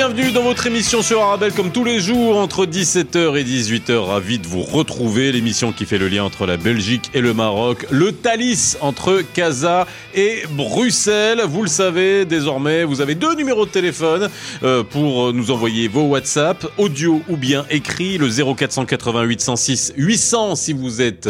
Bienvenue dans votre émission sur Arabelle comme tous les jours entre 17h et 18h. Ravi de vous retrouver. L'émission qui fait le lien entre la Belgique et le Maroc. Le Thalys entre Casa et Bruxelles. Vous le savez désormais, vous avez deux numéros de téléphone euh, pour nous envoyer vos WhatsApp, audio ou bien écrit. Le 0488 106 800 si vous êtes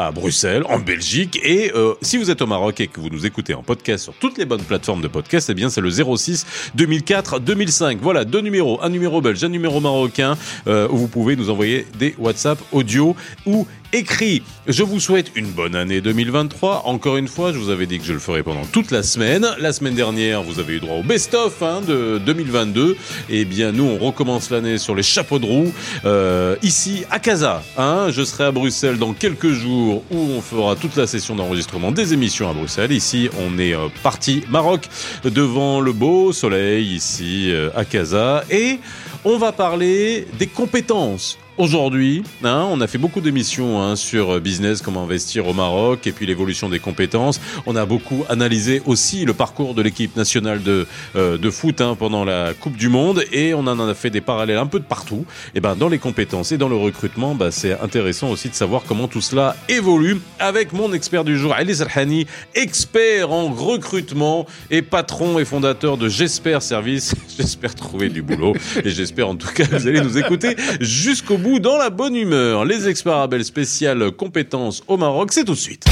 à Bruxelles, en Belgique. Et euh, si vous êtes au Maroc et que vous nous écoutez en podcast sur toutes les bonnes plateformes de podcast, eh bien c'est le 06 2004 2005. Voilà, deux numéros, un numéro belge, un numéro marocain, euh, où vous pouvez nous envoyer des WhatsApp audio ou écrit. Je vous souhaite une bonne année 2023. Encore une fois, je vous avais dit que je le ferais pendant toute la semaine. La semaine dernière, vous avez eu droit au best-of hein, de 2022. Et eh bien, nous, on recommence l'année sur les chapeaux de roue. Euh, ici, à Casa. Hein, je serai à Bruxelles dans quelques jours où on fera toute la session d'enregistrement des émissions à Bruxelles. Ici, on est euh, parti Maroc devant le beau soleil ici euh, à Casa. Et on va parler des compétences Aujourd'hui, hein, on a fait beaucoup d'émissions hein, sur business, comment investir au Maroc et puis l'évolution des compétences. On a beaucoup analysé aussi le parcours de l'équipe nationale de, euh, de foot hein, pendant la Coupe du Monde et on en a fait des parallèles un peu de partout. Et ben dans les compétences et dans le recrutement, bah, c'est intéressant aussi de savoir comment tout cela évolue avec mon expert du jour, Ali Zerhani, expert en recrutement et patron et fondateur de J'espère Service. J'espère trouver du boulot et j'espère en tout cas vous allez nous écouter jusqu'au bout dans la bonne humeur. Les experts spéciales compétences au Maroc, c'est tout de suite.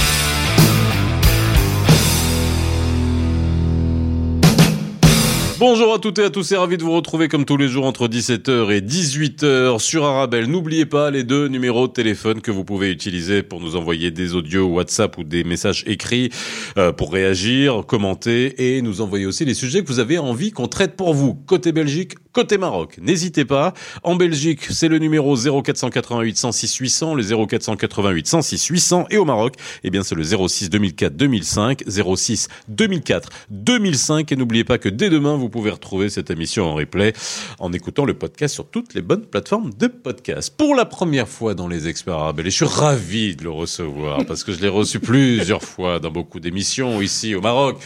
Bonjour à toutes et à tous et ravi de vous retrouver comme tous les jours entre 17h et 18h sur Arabelle. N'oubliez pas les deux numéros de téléphone que vous pouvez utiliser pour nous envoyer des audios WhatsApp ou des messages écrits euh, pour réagir, commenter et nous envoyer aussi les sujets que vous avez envie qu'on traite pour vous. Côté Belgique, côté Maroc. N'hésitez pas. En Belgique, c'est le numéro 0488 106 800, le 0488 106 800 et au Maroc, eh bien c'est le 06 2004 2005, 06 2004 2005 et n'oubliez pas que dès demain vous vous pouvez retrouver cette émission en replay en écoutant le podcast sur toutes les bonnes plateformes de podcast. Pour la première fois dans les experts arabes, et je suis ravi de le recevoir parce que je l'ai reçu plusieurs fois dans beaucoup d'émissions ici au Maroc,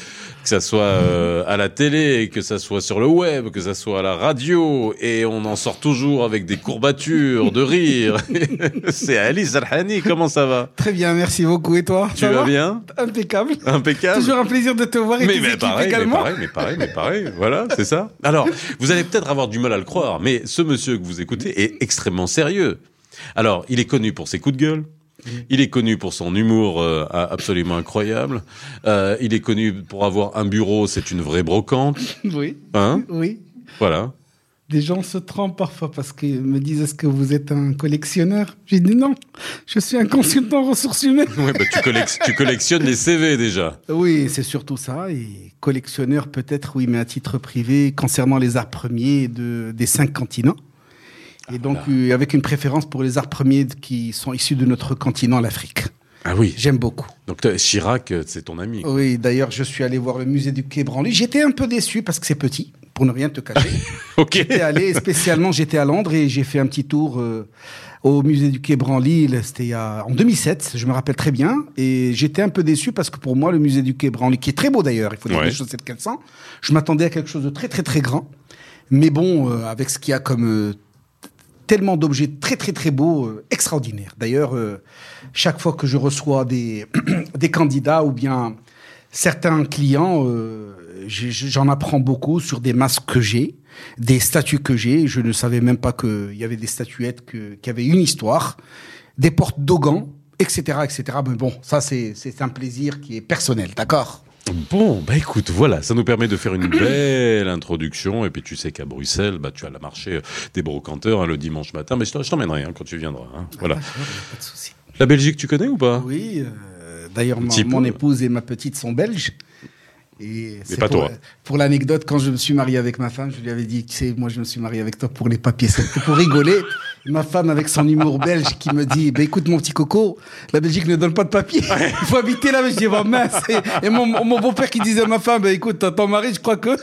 que ça soit euh, à la télé, que ça soit sur le web, que ça soit à la radio, et on en sort toujours avec des courbatures de rire. C'est Alice Alhani, comment ça va? Très bien, merci beaucoup. Et toi? Tu vas bien? Impeccable. Impeccable. Toujours un plaisir de te voir et mais, mais pareil, également. Mais pareil, mais pareil, mais pareil. Voilà, c'est ça. Alors, vous allez peut-être avoir du mal à le croire, mais ce monsieur que vous écoutez est extrêmement sérieux. Alors, il est connu pour ses coups de gueule. Il est connu pour son humour euh, absolument incroyable. Euh, il est connu pour avoir un bureau, c'est une vraie brocante. Oui. Hein Oui. Voilà. Des gens se trompent parfois parce qu'ils me disent est-ce que vous êtes un collectionneur? J'ai dit non, je suis un consultant ressources humaines. Ouais, bah, tu, tu collectionnes les CV déjà. Oui, c'est surtout ça. Et collectionneur peut-être, oui, mais à titre privé concernant les arts premiers de, des cinq continents. Et donc euh, avec une préférence pour les arts premiers qui sont issus de notre continent, l'Afrique. Ah oui. J'aime beaucoup. Donc Chirac, euh, c'est ton ami. quoi. Oui, d'ailleurs, je suis allé voir le musée du Quai Branly. J'étais un peu déçu parce que c'est petit, pour ne rien te cacher. Ok. J'étais allé spécialement, j'étais à Londres et j'ai fait un petit tour euh, au musée du Quai Branly. C'était en 2007, je me rappelle très bien. Et j'étais un peu déçu parce que pour moi, le musée du Quai Branly, qui est très beau d'ailleurs, il faut dire Ouais. les choses qu'elles sont, je m'attendais à quelque chose de très très très grand. Mais bon, euh, avec ce qu'il y a comme euh, tellement d'objets très très très beaux, euh, extraordinaires. D'ailleurs, euh, chaque fois que je reçois des, des candidats ou bien certains clients, euh, j'en apprends beaucoup sur des masques que j'ai, des statues que j'ai. Je ne savais même pas qu'il y avait des statuettes qui avaient une histoire, des portes d'Ogan, etc., etc. Mais bon, ça c'est un plaisir qui est personnel, d'accord? Bon, bah écoute, voilà, ça nous permet de faire une belle introduction. Et puis tu sais qu'à Bruxelles, bah tu as la marché des brocanteurs hein, le dimanche matin. Mais je t'emmènerai hein, quand tu viendras. hein. Voilà. Pas de souci. La Belgique, tu connais ou pas? Oui, euh, d'ailleurs, mon épouse et ma petite sont belges. Et c'est pas pour, toi. Pour l'anecdote, quand je me suis marié avec ma femme, je lui avais dit, tu sais, moi je me suis marié avec toi pour les papiers, c'était pour rigoler. Ma femme, avec son humour belge, qui me dit, bah, écoute mon petit coco, la Belgique ne donne pas de papiers. Il faut habiter là. Mais je dis, bon mince. Et, et mon, mon beau-père qui disait à ma femme, bah, écoute, ton mari, je crois que...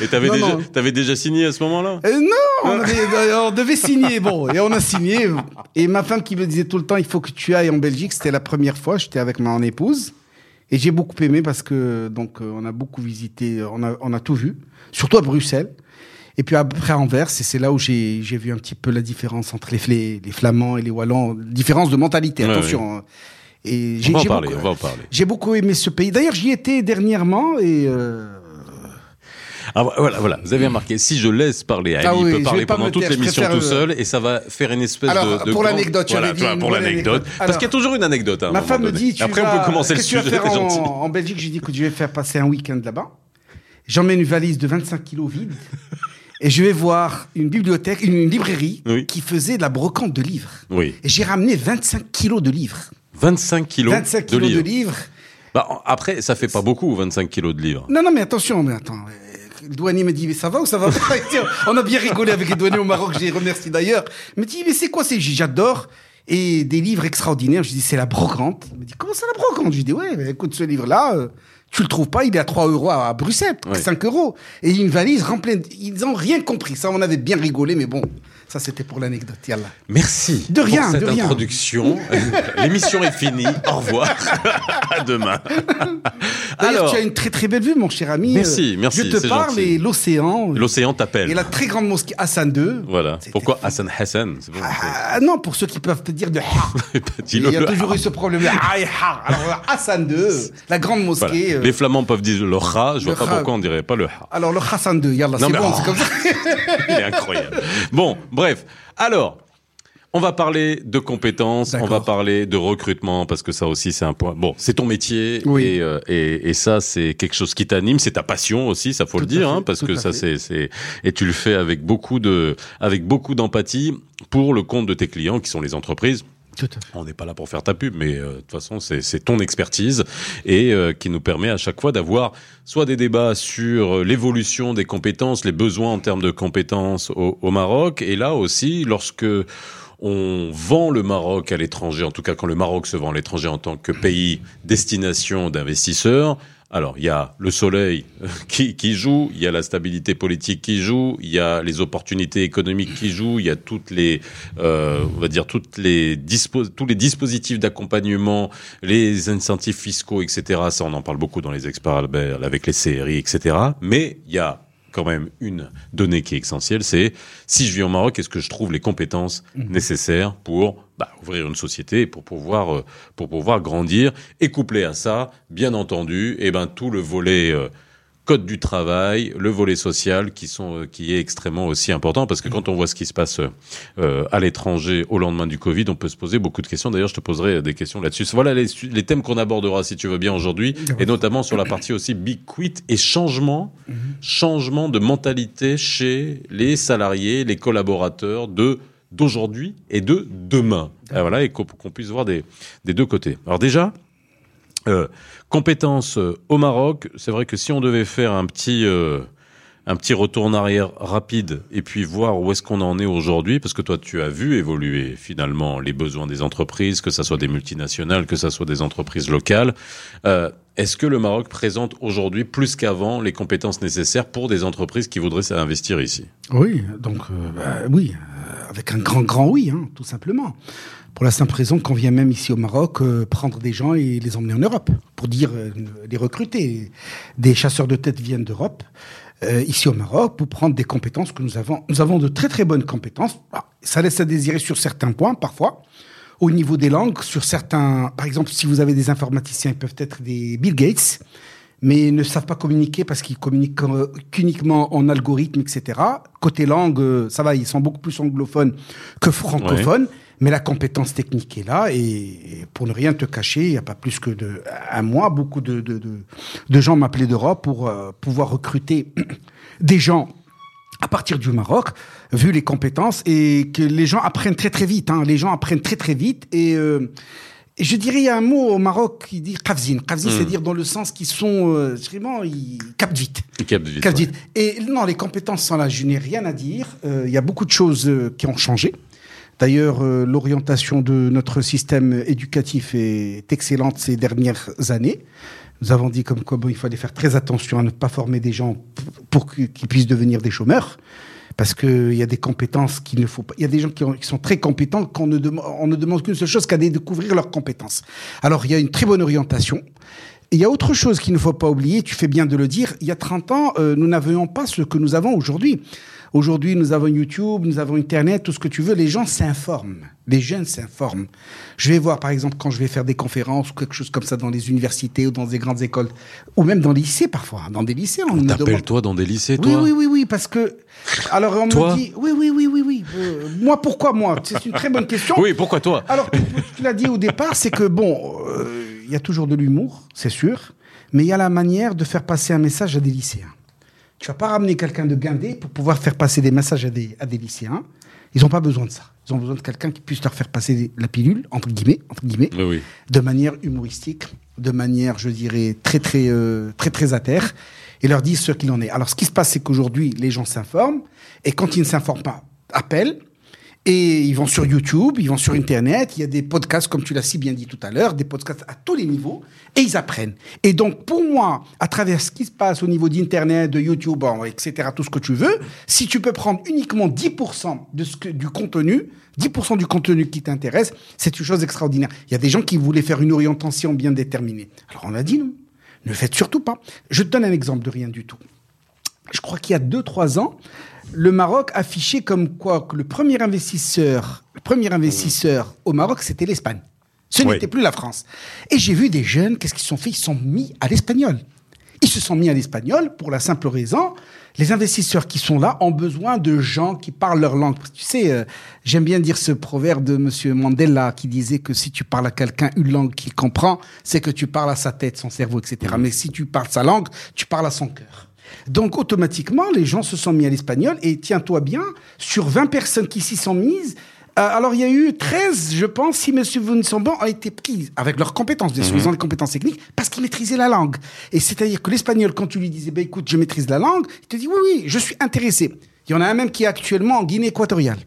Et t'avais déjà, signé à ce moment-là? Euh, non, on, avait- on devait signer, bon, et on a signé. Et ma femme qui me disait tout le temps, il faut que tu ailles en Belgique, c'était la première fois, j'étais avec mon épouse. Et j'ai beaucoup aimé parce que, donc, euh, on a beaucoup visité, on a, on a tout vu, surtout à Bruxelles. Et puis après à Anvers, et c'est là où j'ai j'ai vu un petit peu la différence entre les, les, les Flamands et les Wallons, différence de mentalité, Ouais, attention. hein. Et On j'ai va en j'ai parler, beaucoup- on va en parler. J'ai beaucoup aimé ce pays. D'ailleurs, j'y étais dernièrement et euh, Ah, voilà, voilà, vous avez remarqué, si je laisse parler à Ah Ali, il oui, peut parler pendant toute l'émission tout seul et ça va faire une espèce Alors, de, de pour l'anecdote, voilà, j'avais tu vois, dit pour l'anecdote. anecdote. Parce qu'il y a toujours une anecdote. à un Ma femme me dit, tu Après, vas- on peut commencer le tu vas sujet, faire en, Belgique? J'ai dit que je vais faire passer un week-end là-bas. J'emmène une valise de 25 kilos vide. et je vais voir une bibliothèque, une librairie Oui. qui faisait de la brocante de livres. Oui, Et j'ai ramené 25 kilos de livres. 25 kilos 25 de kilos livres. de livres. Bah, après, ça fait pas beaucoup, 25 kilos de livres. Non, non, mais attention, mais attends. Le douanier me dit, mais ça va ou ça va pas On a bien rigolé avec les douaniers au Maroc, j'ai remercié d'ailleurs. Il me dit, mais c'est quoi c'est J'adore. Et des livres extraordinaires. Je dis, c'est la brocante. Il me dit, comment c'est la brocante? Je dis, ouais, mais écoute, ce livre-là, euh, tu le trouves pas, il est à 3 euros à, Bruxelles, Ouais. 5 euros. Et une valise remplie. Ils ont rien compris. Ça, on avait bien rigolé, mais bon, ça, c'était pour l'anecdote. Yallah. Merci De rien, pour cette de rien. introduction. L'émission est finie. Au revoir. à demain. Alors, tu as une très très belle vue, mon cher ami. Merci, Euh, merci, Je te parle gentil. et l'océan. l'océan t'appelle. Et la très grande mosquée Hassan II. Voilà. Pourquoi Hassan Hassan? Bon. Ah, non, pour ceux qui peuvent te dire de ha. Dis-le. Il y a toujours eu ce problème. Alors, Hassan II, la grande mosquée. euh, Les Flamands peuvent dire le ha. Je vois pas pourquoi on dirait pas le ha. Alors, le Hassan II, yallah, c'est bon, c'est comme ça. Il est incroyable. Bon, bref. Alors, on va parler de compétences, on va parler de recrutement parce que ça aussi c'est un point. Bon, c'est ton métier Oui. et, euh, et, et ça c'est quelque chose qui t'anime, c'est ta passion aussi, ça faut le Tout dire, fait, hein, parce que ça c'est c'est et tu le fais avec beaucoup de avec beaucoup d'empathie pour le compte de tes clients qui sont les entreprises. On n'est pas là pour faire ta pub, mais euh, de toute façon, c'est c'est ton expertise et euh, qui nous permet à chaque fois d'avoir soit des débats sur euh, l'évolution des compétences, les besoins en termes de compétences au, au Maroc, et là aussi, lorsque on vend le Maroc à l'étranger, en tout cas quand le Maroc se vend à l'étranger en tant que pays destination d'investisseurs, alors, il y a le soleil qui, joue, il y a la stabilité politique qui joue, il y a les opportunités économiques qui jouent, il y a toutes les, euh, on va dire toutes les tous les dispositifs d'accompagnement, les incentives fiscaux, etc. Ça, on en parle beaucoup dans les experts Albert, avec les CRI, etc. Mais il y a quand même une donnée qui est essentielle, c'est si je vis au Maroc, est-ce que je trouve les compétences nécessaires pour bah, ouvrir une société et pour pouvoir euh, pour pouvoir grandir et couplé à ça, bien entendu, et ben tout le volet euh, code du travail, le volet social qui sont euh, qui est extrêmement aussi important parce que quand on voit ce qui se passe euh, à l'étranger au lendemain du Covid, on peut se poser beaucoup de questions. D'ailleurs, je te poserai des questions là-dessus. Voilà les, thèmes qu'on abordera si tu veux bien aujourd'hui et notamment sur la partie aussi big quit et changement changement de mentalité chez les salariés, les collaborateurs de d'aujourd'hui et de demain. Et voilà, et qu'on puisse voir des, des deux côtés. Alors déjà, euh, compétences euh, au Maroc, c'est vrai que si on devait faire un petit euh, un petit retour en arrière rapide et puis voir où est-ce qu'on en est aujourd'hui, parce que toi tu as vu évoluer finalement les besoins des entreprises, que ça soit des multinationales, que ça soit des entreprises locales. Euh, est-ce que le Maroc présente aujourd'hui plus qu'avant les compétences nécessaires pour des entreprises qui voudraient investir ici? Oui, donc, bah, oui, avec un grand, grand oui, hein, tout simplement. Pour la simple raison qu'on vient même ici au Maroc euh, prendre des gens et les emmener en Europe, pour dire, euh, les recruter. Des chasseurs de tête viennent d'Europe, euh, ici au Maroc, pour prendre des compétences que nous avons. Nous avons de très très bonnes compétences. Ah, ça laisse à désirer sur certains points, parfois. Au niveau des langues, sur certains, par exemple, si vous avez des informaticiens, ils peuvent être des Bill Gates, mais ne savent pas communiquer parce qu'ils communiquent euh, qu'uniquement en algorithme, etc. Côté langue, euh, ça va, ils sont beaucoup plus anglophones que francophones, mais la compétence technique est là. Et, et pour ne rien te cacher, il n'y a pas plus que de un mois, beaucoup de, de, de, de gens m'appelaient d'Europe pour euh, pouvoir recruter des gens à partir du Maroc, vu les compétences, et que les gens apprennent très très vite. Hein. Les gens apprennent très très vite. Et, euh, et je dirais, il y a un mot au Maroc qui dit kafzin. Kafzin, c'est-à-dire dans le sens qu'ils sont euh, vraiment, ils captent vite. Cap de Vite, Captent ouais. vite. Et non, les compétences sont là, je n'ai rien à dire. Euh, Il y a beaucoup de choses euh, qui ont changé. D'ailleurs, euh, l'orientation de notre système éducatif est excellente ces dernières années. Nous avons dit comme quoi bon, il fallait faire très attention à ne pas former des gens pour qu'ils puissent devenir des chômeurs. Parce qu'il y a des compétences qu'il ne faut pas. Il y a des gens qui, ont- qui sont très compétents qu'on ne, ne demande qu'une seule chose qu'à découvrir leurs compétences. Alors, il y a une très bonne orientation. Il y a autre chose qu'il ne faut pas oublier, tu fais bien de le dire, il y a 30 ans, euh, nous n'avions pas ce que nous avons aujourd'hui. Aujourd'hui, nous avons YouTube, nous avons Internet, tout ce que tu veux, les gens s'informent, les jeunes s'informent. Je vais voir, par exemple, quand je vais faire des conférences ou quelque chose comme ça dans les universités ou dans des grandes écoles, ou même dans les lycées parfois, hein. dans des lycées, on, me demande... T'appelles-toi dans des lycées, Oui, toi? Oui, oui, oui, parce que... Alors, on Toi? me dit... Oui, oui, oui, oui, oui. Euh, moi, pourquoi moi? C'est une très bonne question. Oui, pourquoi toi? Alors, tu, tu l'as dit au départ, c'est que bon, euh, il y a toujours de l'humour, c'est sûr, mais il y a la manière de faire passer un message à des lycéens. Tu vas pas ramener quelqu'un de guindé pour pouvoir faire passer des messages à des, à des lycéens. Ils n'ont pas besoin de ça. Ils ont besoin de quelqu'un qui puisse leur faire passer la pilule, entre guillemets, entre guillemets, Oui, oui. de manière humoristique, de manière, je dirais, très, très, euh, très, très à terre, et leur dire ce qu'il en est. Alors, ce qui se passe, c'est qu'aujourd'hui, les gens s'informent, et quand ils ne s'informent pas, appellent, et ils vont sur YouTube, ils vont sur Internet, il y a des podcasts, comme tu l'as si bien dit tout à l'heure, des podcasts à tous les niveaux, et ils apprennent. Et donc, pour moi, à travers ce qui se passe au niveau d'Internet, de YouTube, etc., tout ce que tu veux, si tu peux prendre uniquement 10% de ce que, du contenu, 10% du contenu qui t'intéresse, c'est une chose extraordinaire. Il y a des gens qui voulaient faire une orientation bien déterminée. Alors, on a dit non. Ne faites surtout pas. Je te donne un exemple de rien du tout je crois qu'il y a 2-3 ans, le Maroc affichait comme quoi que le premier investisseur, le premier investisseur au Maroc, c'était l'Espagne. Ce Oui. n'était plus la France. Et j'ai vu des jeunes, qu'est-ce qu'ils se sont fait Ils se sont mis à l'espagnol. Ils se sont mis à l'espagnol pour la simple raison, les investisseurs qui sont là ont besoin de gens qui parlent leur langue. Parce que tu sais, euh, j'aime bien dire ce proverbe de Monsieur Mandela qui disait que si tu parles à quelqu'un une langue qu'il comprend, c'est que tu parles à sa tête, son cerveau, etc. Mais si tu parles sa langue, tu parles à son cœur. Donc automatiquement, les gens se sont mis à l'espagnol et tiens-toi bien, sur 20 personnes qui s'y sont mises, euh, alors il y a eu 13, je pense, si sont bons, ont été prises avec leurs compétences, bien sûr, ils ont des compétences techniques, parce qu'ils maîtrisaient la langue. Et c'est-à-dire que l'espagnol, quand tu lui disais, bah, écoute, je maîtrise la langue, il te dit, oui, oui, je suis intéressé. Il y en a un même qui est actuellement en Guinée équatoriale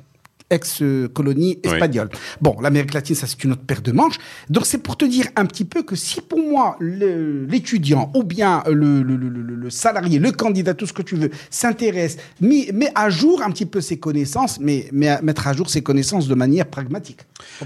ex-colonie Oui. espagnole. Bon, l'Amérique latine, ça c'est une autre paire de manches. Donc c'est pour te dire un petit peu que si pour moi l'étudiant ou bien le, le, le, le- le salarié, le candidat, tout ce que tu veux, s'intéresse, met, met à jour un petit peu ses connaissances, mais, mais à mettre à jour ses connaissances de manière pragmatique.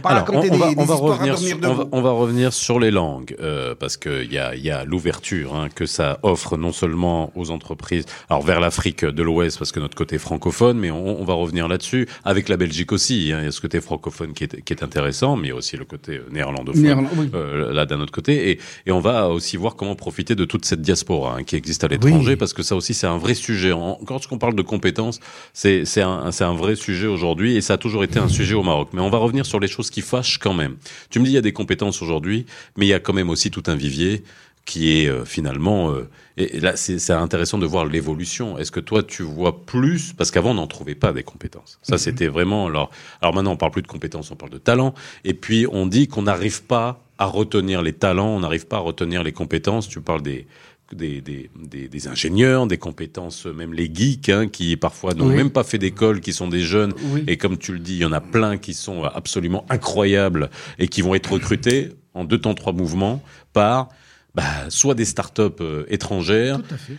Alors, on, va, des, on revenir sur, on, va, debout. on va revenir sur les langues, euh, parce qu'il y a, y a l'ouverture hein, que ça offre non seulement aux entreprises, alors vers l'Afrique de l'Ouest, parce que notre côté francophone, mais on, on va revenir là-dessus, avec la Belgique aussi. Hein, il y a ce côté francophone qui est, qui est intéressant, mais il y a aussi le côté euh, néerlandophone, Néerland- oui. euh, là d'un autre côté. Et, et on va aussi voir comment profiter de toute cette diaspora hein, qui existe à l'étranger, Oui. parce que ça aussi c'est un vrai sujet. Quand on parle de compétences, c'est un, c'est un vrai sujet aujourd'hui, et ça a toujours été un sujet au Maroc. Mais on va revenir sur les choses qui fâchent quand même. Tu me dis il y a des compétences aujourd'hui, mais il y a quand même aussi tout un vivier qui est euh, finalement euh, et, là c'est intéressant de voir l'évolution. Est-ce que toi tu vois plus parce qu'avant on n'en trouvait pas des compétences. Ça c'était vraiment alors alors maintenant on parle plus de compétences, on parle de talent et puis on dit qu'on n'arrive pas à retenir les talents, on n'arrive pas à retenir les compétences. Tu parles des des, des, des, des ingénieurs, des compétences, même les geeks, hein, qui parfois n'ont Oui. même pas fait d'école, qui sont des jeunes. Oui. Et comme tu le dis, il y en a plein qui sont absolument incroyables et qui vont être recrutés en deux temps, trois mouvements par bah, soit des startups euh, étrangères. Tout à fait.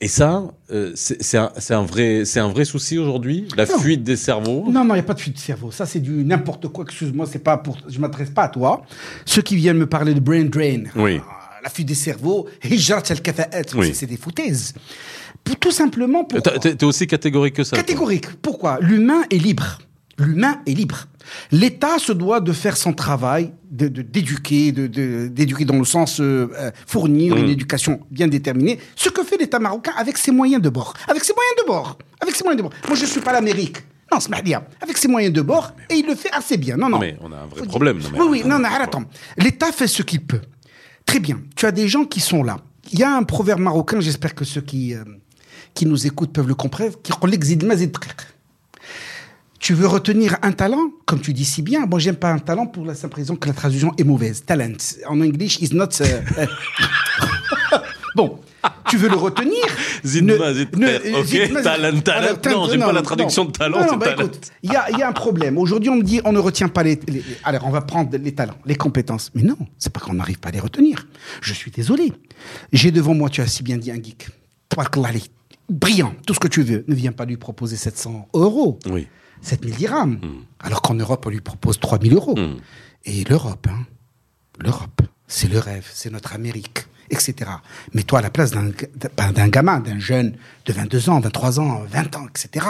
Et ça, euh, c'est un, vrai, c'est un vrai souci aujourd'hui, la Non. fuite des cerveaux? Non, non, il n'y a pas de fuite de cerveau. Ça, c'est du n'importe quoi. Excuse-moi, c'est pas pour. Je m'adresse pas à toi. Ceux qui viennent me parler de brain drain, Oui. ah, la fuite des cerveaux, Oui. c'est des foutaises. Tout simplement pour. T'es aussi catégorique que ça. toi? Catégorique. Pourquoi? L'humain est libre. L'humain est libre. L'État se doit de faire son travail, de de- d'éduquer, de, de- d'éduquer dans le sens euh, euh, fournir une éducation bien déterminée. Ce que fait l'État marocain avec ses moyens de bord. Avec ses moyens de bord. Avec ses moyens de bord. Moi, je suis pas l'Amérique. Non, c'est bien. Avec ses moyens de bord, et il le fait assez bien. Non, non. Mais on a un vrai Faut problème. non, mais- Oui, oui, non, non, attends. L'État fait ce qu'il peut. Très bien. Tu as des gens qui sont là. Il y a un proverbe marocain, j'espère que ceux qui, euh, qui nous écoutent peuvent le comprendre, qui dit Tu veux retenir un talent, comme tu dis si bien. Moi, j'aime pas un talent pour la simple raison que la traduction est mauvaise. Talent. En anglais, is not. euh, bon. tu veux le retenir? Zidma, Ne- ok, talent, talent. Alors, Non, j'aime pas la traduction non. de talent, Non, c'est bah, talent. Il y y a un problème. Aujourd'hui, on me dit on ne retient pas les, les- Alors, on va prendre les talents, les compétences. Mais non, c'est pas qu'on n'arrive pas à les retenir. Je suis désolé. J'ai devant moi, tu as si bien dit, un geek. Brillant, tout ce que tu veux. Ne viens pas lui proposer 700 euros. Oui. 7000 dirhams. Alors qu'en Europe, on lui propose 3000 euros. Mm. Et l'Europe, hein, l'Europe, c'est le rêve, c'est notre Amérique, etc. Mais toi, à la place d'un ben, d'un gamin, d'un jeune de 22 ans, 23 ans, 20 ans, etc.,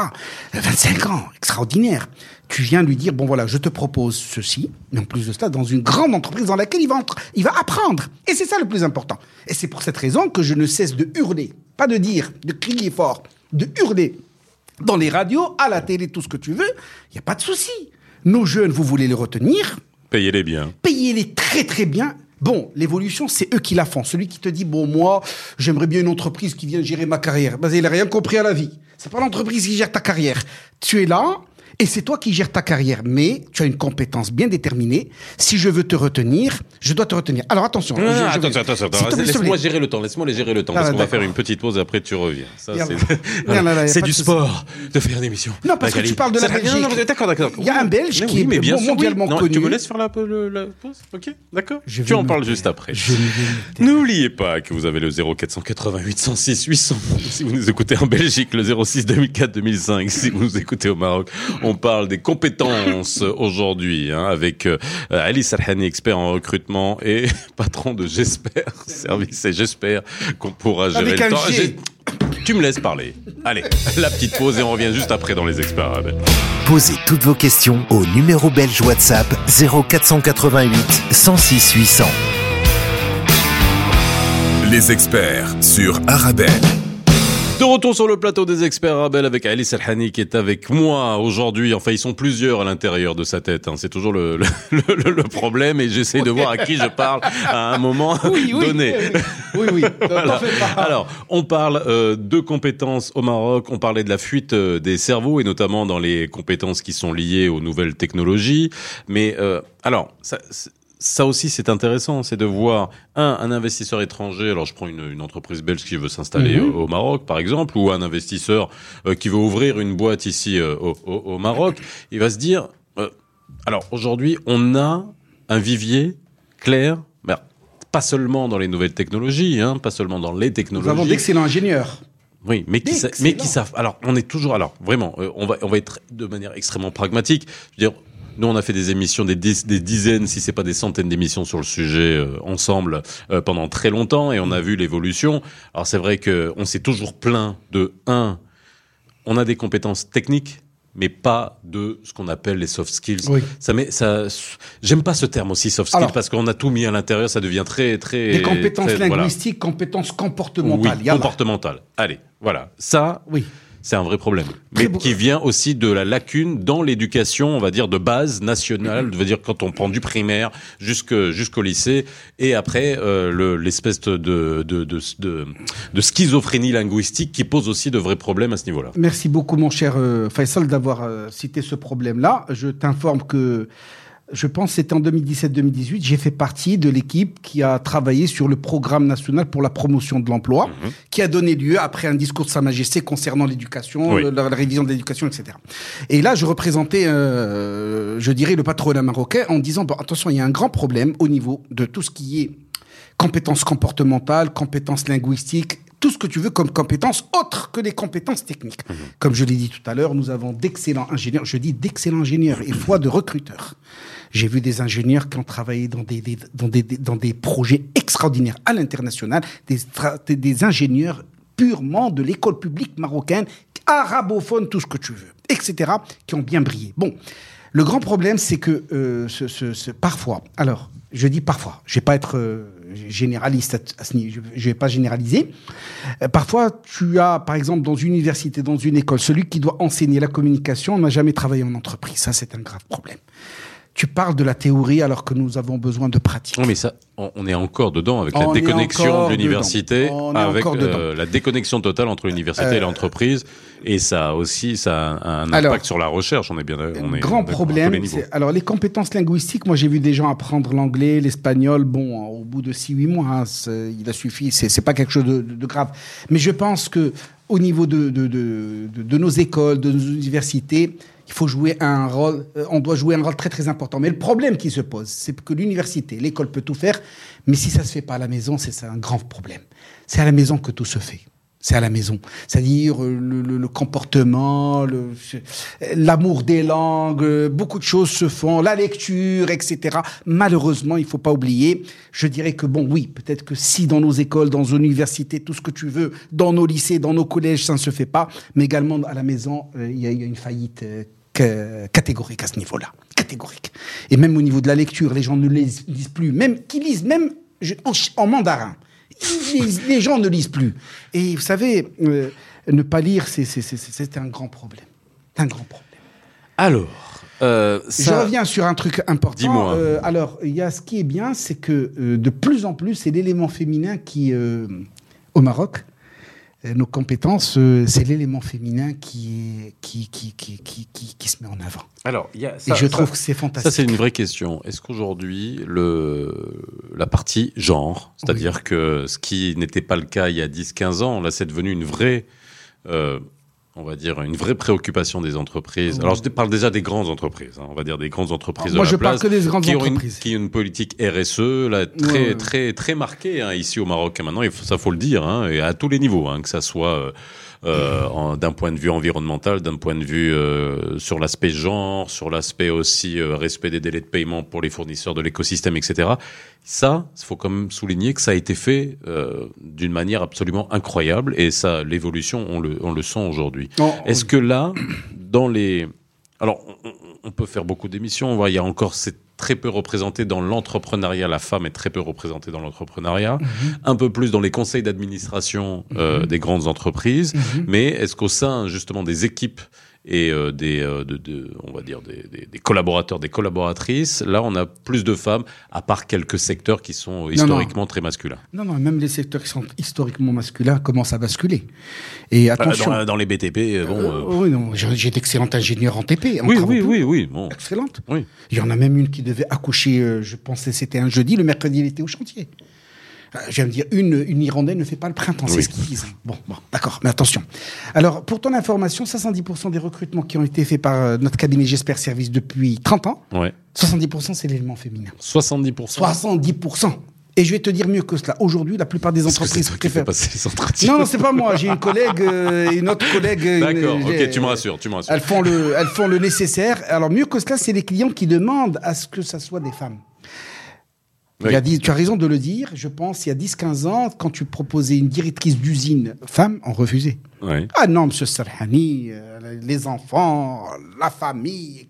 euh, 25 ans, extraordinaire, tu viens lui dire, bon voilà, je te propose ceci, mais en plus de cela, dans une grande entreprise dans laquelle il va, entre- il va apprendre. Et c'est ça le plus important. Et c'est pour cette raison que je ne cesse de hurler, pas de dire, de crier fort, de hurler dans les radios, à la télé, tout ce que tu veux, il n'y a pas de souci. Nos jeunes, vous voulez les retenir, Payez-les bien. payez-les très très bien. Bon, l'évolution, c'est eux qui la font. Celui qui te dit, bon, moi, j'aimerais bien une entreprise qui vienne gérer ma carrière. Ben, il n'a rien compris à la vie. C'est pas l'entreprise qui gère ta carrière. Tu es là, et c'est toi qui gères ta carrière. Mais tu as une compétence bien déterminée. Si je veux te retenir, je dois te retenir. Alors attention. je- je- Ah, attends, Laisse-moi gérer le temps. Laisse-moi les gérer le temps. Ah, parce qu'on va faire une petite pause et après tu reviens. Ça, c'est Non, non, non, du sport de faire une émission. Non, parce que tu parles de la non, Belgique. non, non, D'accord, d'accord. Il y a un Belge qui est mondialement Non, connu. Tu me laisses faire la, pause Ok, d'accord. Je Tu en parles juste après. Je. N'oubliez pas que vous avez le 0488 106 800 si vous nous écoutez en Belgique, le 06 2004 2005 si vous nous écoutez au Maroc. On parle des compétences aujourd'hui hein, avec euh, Ali Sarhani, expert en recrutement et patron de J'espère service et j'espère qu'on pourra gérer Avec le temps. Tu me laisses parler. Allez, la petite pause et on revient juste après dans les experts arabes. Posez toutes vos questions au numéro belge WhatsApp 0488 106 800. Les experts sur Arabelle. De retour sur le plateau des experts Arabel avec Ali Selhani qui est avec moi aujourd'hui. Enfin, ils sont plusieurs à l'intérieur de sa tête. hein. C'est toujours le, le, le- le problème et j'essaie de voir à qui je parle à un moment Oui, oui, donné. oui, oui, oui. Voilà. Alors, on parle euh, de compétences au Maroc. On parlait de la fuite euh, des cerveaux et notamment dans les compétences qui sont liées aux nouvelles technologies. Mais euh, alors, ça, ça aussi, c'est intéressant, c'est de voir un, un investisseur étranger. Alors, je prends une, une entreprise belge qui veut s'installer Mhm. au, au Maroc, par exemple, ou un investisseur euh, qui veut ouvrir une boîte ici euh, au, Maroc. Il va se dire, euh, alors aujourd'hui, on a un vivier clair, mais pas seulement dans les nouvelles technologies, hein, pas seulement dans les Nous technologies. avons d'excellents ingénieurs. Oui, mais qui, mais qui savent. Alors, on est toujours. Alors, vraiment, euh, on va, on va être de manière extrêmement pragmatique. Je veux dire, nous, on a fait des émissions, des, dizaines, si c'est pas des centaines d'émissions sur le sujet euh, ensemble euh, pendant très longtemps, et on a vu l'évolution. Alors, c'est vrai que on s'est toujours plaint de un, on a des compétences techniques. Mais pas de ce qu'on appelle les soft skills. Oui. Ça met, ça, j'aime pas ce terme aussi soft skills Alors- parce qu'on a tout mis à l'intérieur, ça devient très, très. Des compétences très- voilà. linguistiques, compétences comportementales. Oui, Yallah. comportemental. Allez, voilà. Ça, Oui. C'est un vrai problème. Mais qui vient aussi de la lacune dans l'éducation, on va dire, de base nationale, veut dire quand on prend du primaire jusqu'au lycée, et après euh, le- l'espèce de, de, de, de, de- de schizophrénie linguistique qui pose aussi de vrais problèmes à ce niveau-là. Merci beaucoup, mon cher euh, Faisal, d'avoir euh, cité ce problème-là. Je t'informe que, je pense que c'était en 2017-2018, j'ai fait partie de l'équipe qui a travaillé sur le programme national pour la promotion de l'emploi, Mhm. qui a donné lieu, après un discours de Sa Majesté concernant l'éducation, Oui. le- la, la révision de l'éducation, etc. Et là, je représentais, euh, je dirais, le patronat marocain en disant, bon, attention, il y a un grand problème au niveau de tout ce qui est compétences comportementales, compétences linguistiques, tout ce que tu veux comme compétences autres que les compétences techniques. Comme je l'ai dit tout à l'heure, nous avons d'excellents ingénieurs, je dis d'excellents ingénieurs et foi de recruteurs. J'ai vu des ingénieurs qui ont travaillé dans des, des- dans des, des- dans des projets extraordinaires à l'international, des, des- des ingénieurs purement de l'école publique marocaine, arabophone, tout ce que tu veux, etc., qui ont bien brillé. Bon, le grand problème, c'est que euh, ce, ce- ce- parfois, alors, je dis parfois, je vais pas être euh, généraliste à, ce niveau, je, je vais pas généraliser. Euh, parfois, tu as, par exemple, dans une université, dans une école, celui qui doit enseigner la communication n'a jamais travaillé en entreprise. Ça, c'est un grave problème. Tu parles de la théorie alors que nous avons besoin de pratique. Non, mais ça, on, est encore dedans avec la On déconnexion de l'université, avec euh, la déconnexion totale entre l'université et l'entreprise, et ça a aussi ça a un impact sur la recherche. On est bien, on est grand problème. les Alors, les compétences linguistiques, moi, j'ai vu des gens apprendre l'anglais, l'espagnol. Bon, au bout de 6-8 mois, hein, il a suffi. C'est pas quelque chose de, de- de grave. Mais je pense que au niveau de nos écoles, de nos universités, il faut jouer un rôle. euh, on doit jouer un rôle très très important. Mais le problème qui se pose, c'est que l'université, l'école peut tout faire, mais si ça se fait pas à la maison, c'est un grand problème. C'est à la maison que tout se fait. C'est à la maison. C'est-à-dire euh, le, comportement, le- l'amour des langues, euh, beaucoup de choses se font, la lecture, etc. Malheureusement, il faut pas oublier, je dirais que bon, oui, peut-être que si dans nos écoles, dans nos universités, tout ce que tu veux, dans nos lycées, dans nos collèges, ça ne se fait pas, mais également à la maison, euh, il y, a- il y a une faillite euh, catégorique à ce niveau-là. Catégorique. Et même au niveau de la lecture, les gens ne lisent, lisent plus, même qui lisent même je- en, en mandarin. Lisent- les gens ne lisent plus. Et vous savez, euh, ne pas lire, c'est- un grand problème. C'est un grand problème. Alors, euh, Je reviens sur un truc important. Dis-moi. Euh, alors, il y a ce qui est bien, c'est que euh, de plus en plus, c'est l'élément féminin qui, euh, au Maroc, euh, nos compétences, euh, c'est l'élément féminin qui, est, qui, qui, qui, qui, qui, qui se met en avant. alors, il y a Et ça- je ça- trouve que c'est Ça, fantastique. c'est une vraie question. Est-ce qu'aujourd'hui, le, la partie genre, c'est-à-dire que ce qui n'était pas le cas il y a 10-15 ans, là, c'est devenu une vraie, euh, on va dire, une vraie préoccupation des entreprises. Alors, je parle déjà des grandes entreprises, hein, on va dire des grandes entreprises Moi, de la je parle place, que des grandes qui ont une, entreprises. qui ont une politique RSE là, très, Ouais, ouais. très, très marquée hein, ici au Maroc. Maintenant, il faut, ça faut le dire, hein, et à tous les niveaux, hein, que ça soit euh, euh, d'un point de vue environnemental, d'un point de vue euh, sur l'aspect genre, sur l'aspect aussi euh, respect des délais de paiement pour les fournisseurs de l'écosystème, etc. Ça, il faut quand même souligner que ça a été fait euh, d'une manière absolument incroyable, et ça, l'évolution, on le, on le sent aujourd'hui. Oh, Est-ce que là, dans les... Alors, on, on- peut faire beaucoup d'émissions, il y a encore, c'est très peu représenté dans l'entrepreneuriat, la femme est très peu représentée dans l'entrepreneuriat, un peu plus dans les conseils d'administration euh, des grandes entreprises, mais est-ce qu'au sein justement des équipes et euh, des, euh, de, de- on va dire des, des- des collaborateurs, des collaboratrices, là on a plus de femmes, à part quelques secteurs qui sont historiquement très masculins. Non, non, même les secteurs qui sont historiquement masculins commencent à basculer. Et attention. Dans, dans les BTP, euh, bon... euh, Euh, oui, non, j'ai d'excellentes ingénieurs en TP. en oui, oui, oui, oui, bon. Excellente. Oui. Il y en a même une qui devait accoucher, euh, je pensais c'était un jeudi, le mercredi il était au chantier. Euh, je vais me dire, une, une Hirondelle ne fait pas le printemps, c'est ce qu'ils disent. Bon, bon d'accord, mais attention. Alors, pour ton information, 70% des recrutements qui ont été faits par euh, notre cabinet J'espère Service depuis 30 ans, Ouais. 70% c'est l'élément féminin. 70%. 70%. Et je vais te dire mieux que cela. Aujourd'hui, la plupart des que entreprises fais préfèrent... entretiens Non, non, c'est pas moi. J'ai une collègue, euh, une autre collègue. D'accord, j'ai- ok, tu me rassures, tu me rassures. elles font le, elles font le nécessaire. Alors mieux que cela, c'est les clients qui demandent à ce que ça soit des femmes. Tu as raison de le dire. Je pense, il y a 10-15 ans, quand tu proposais une directrice d'usine femme, on refusait. Ah non, monsieur Serhani, euh, les enfants, la famille.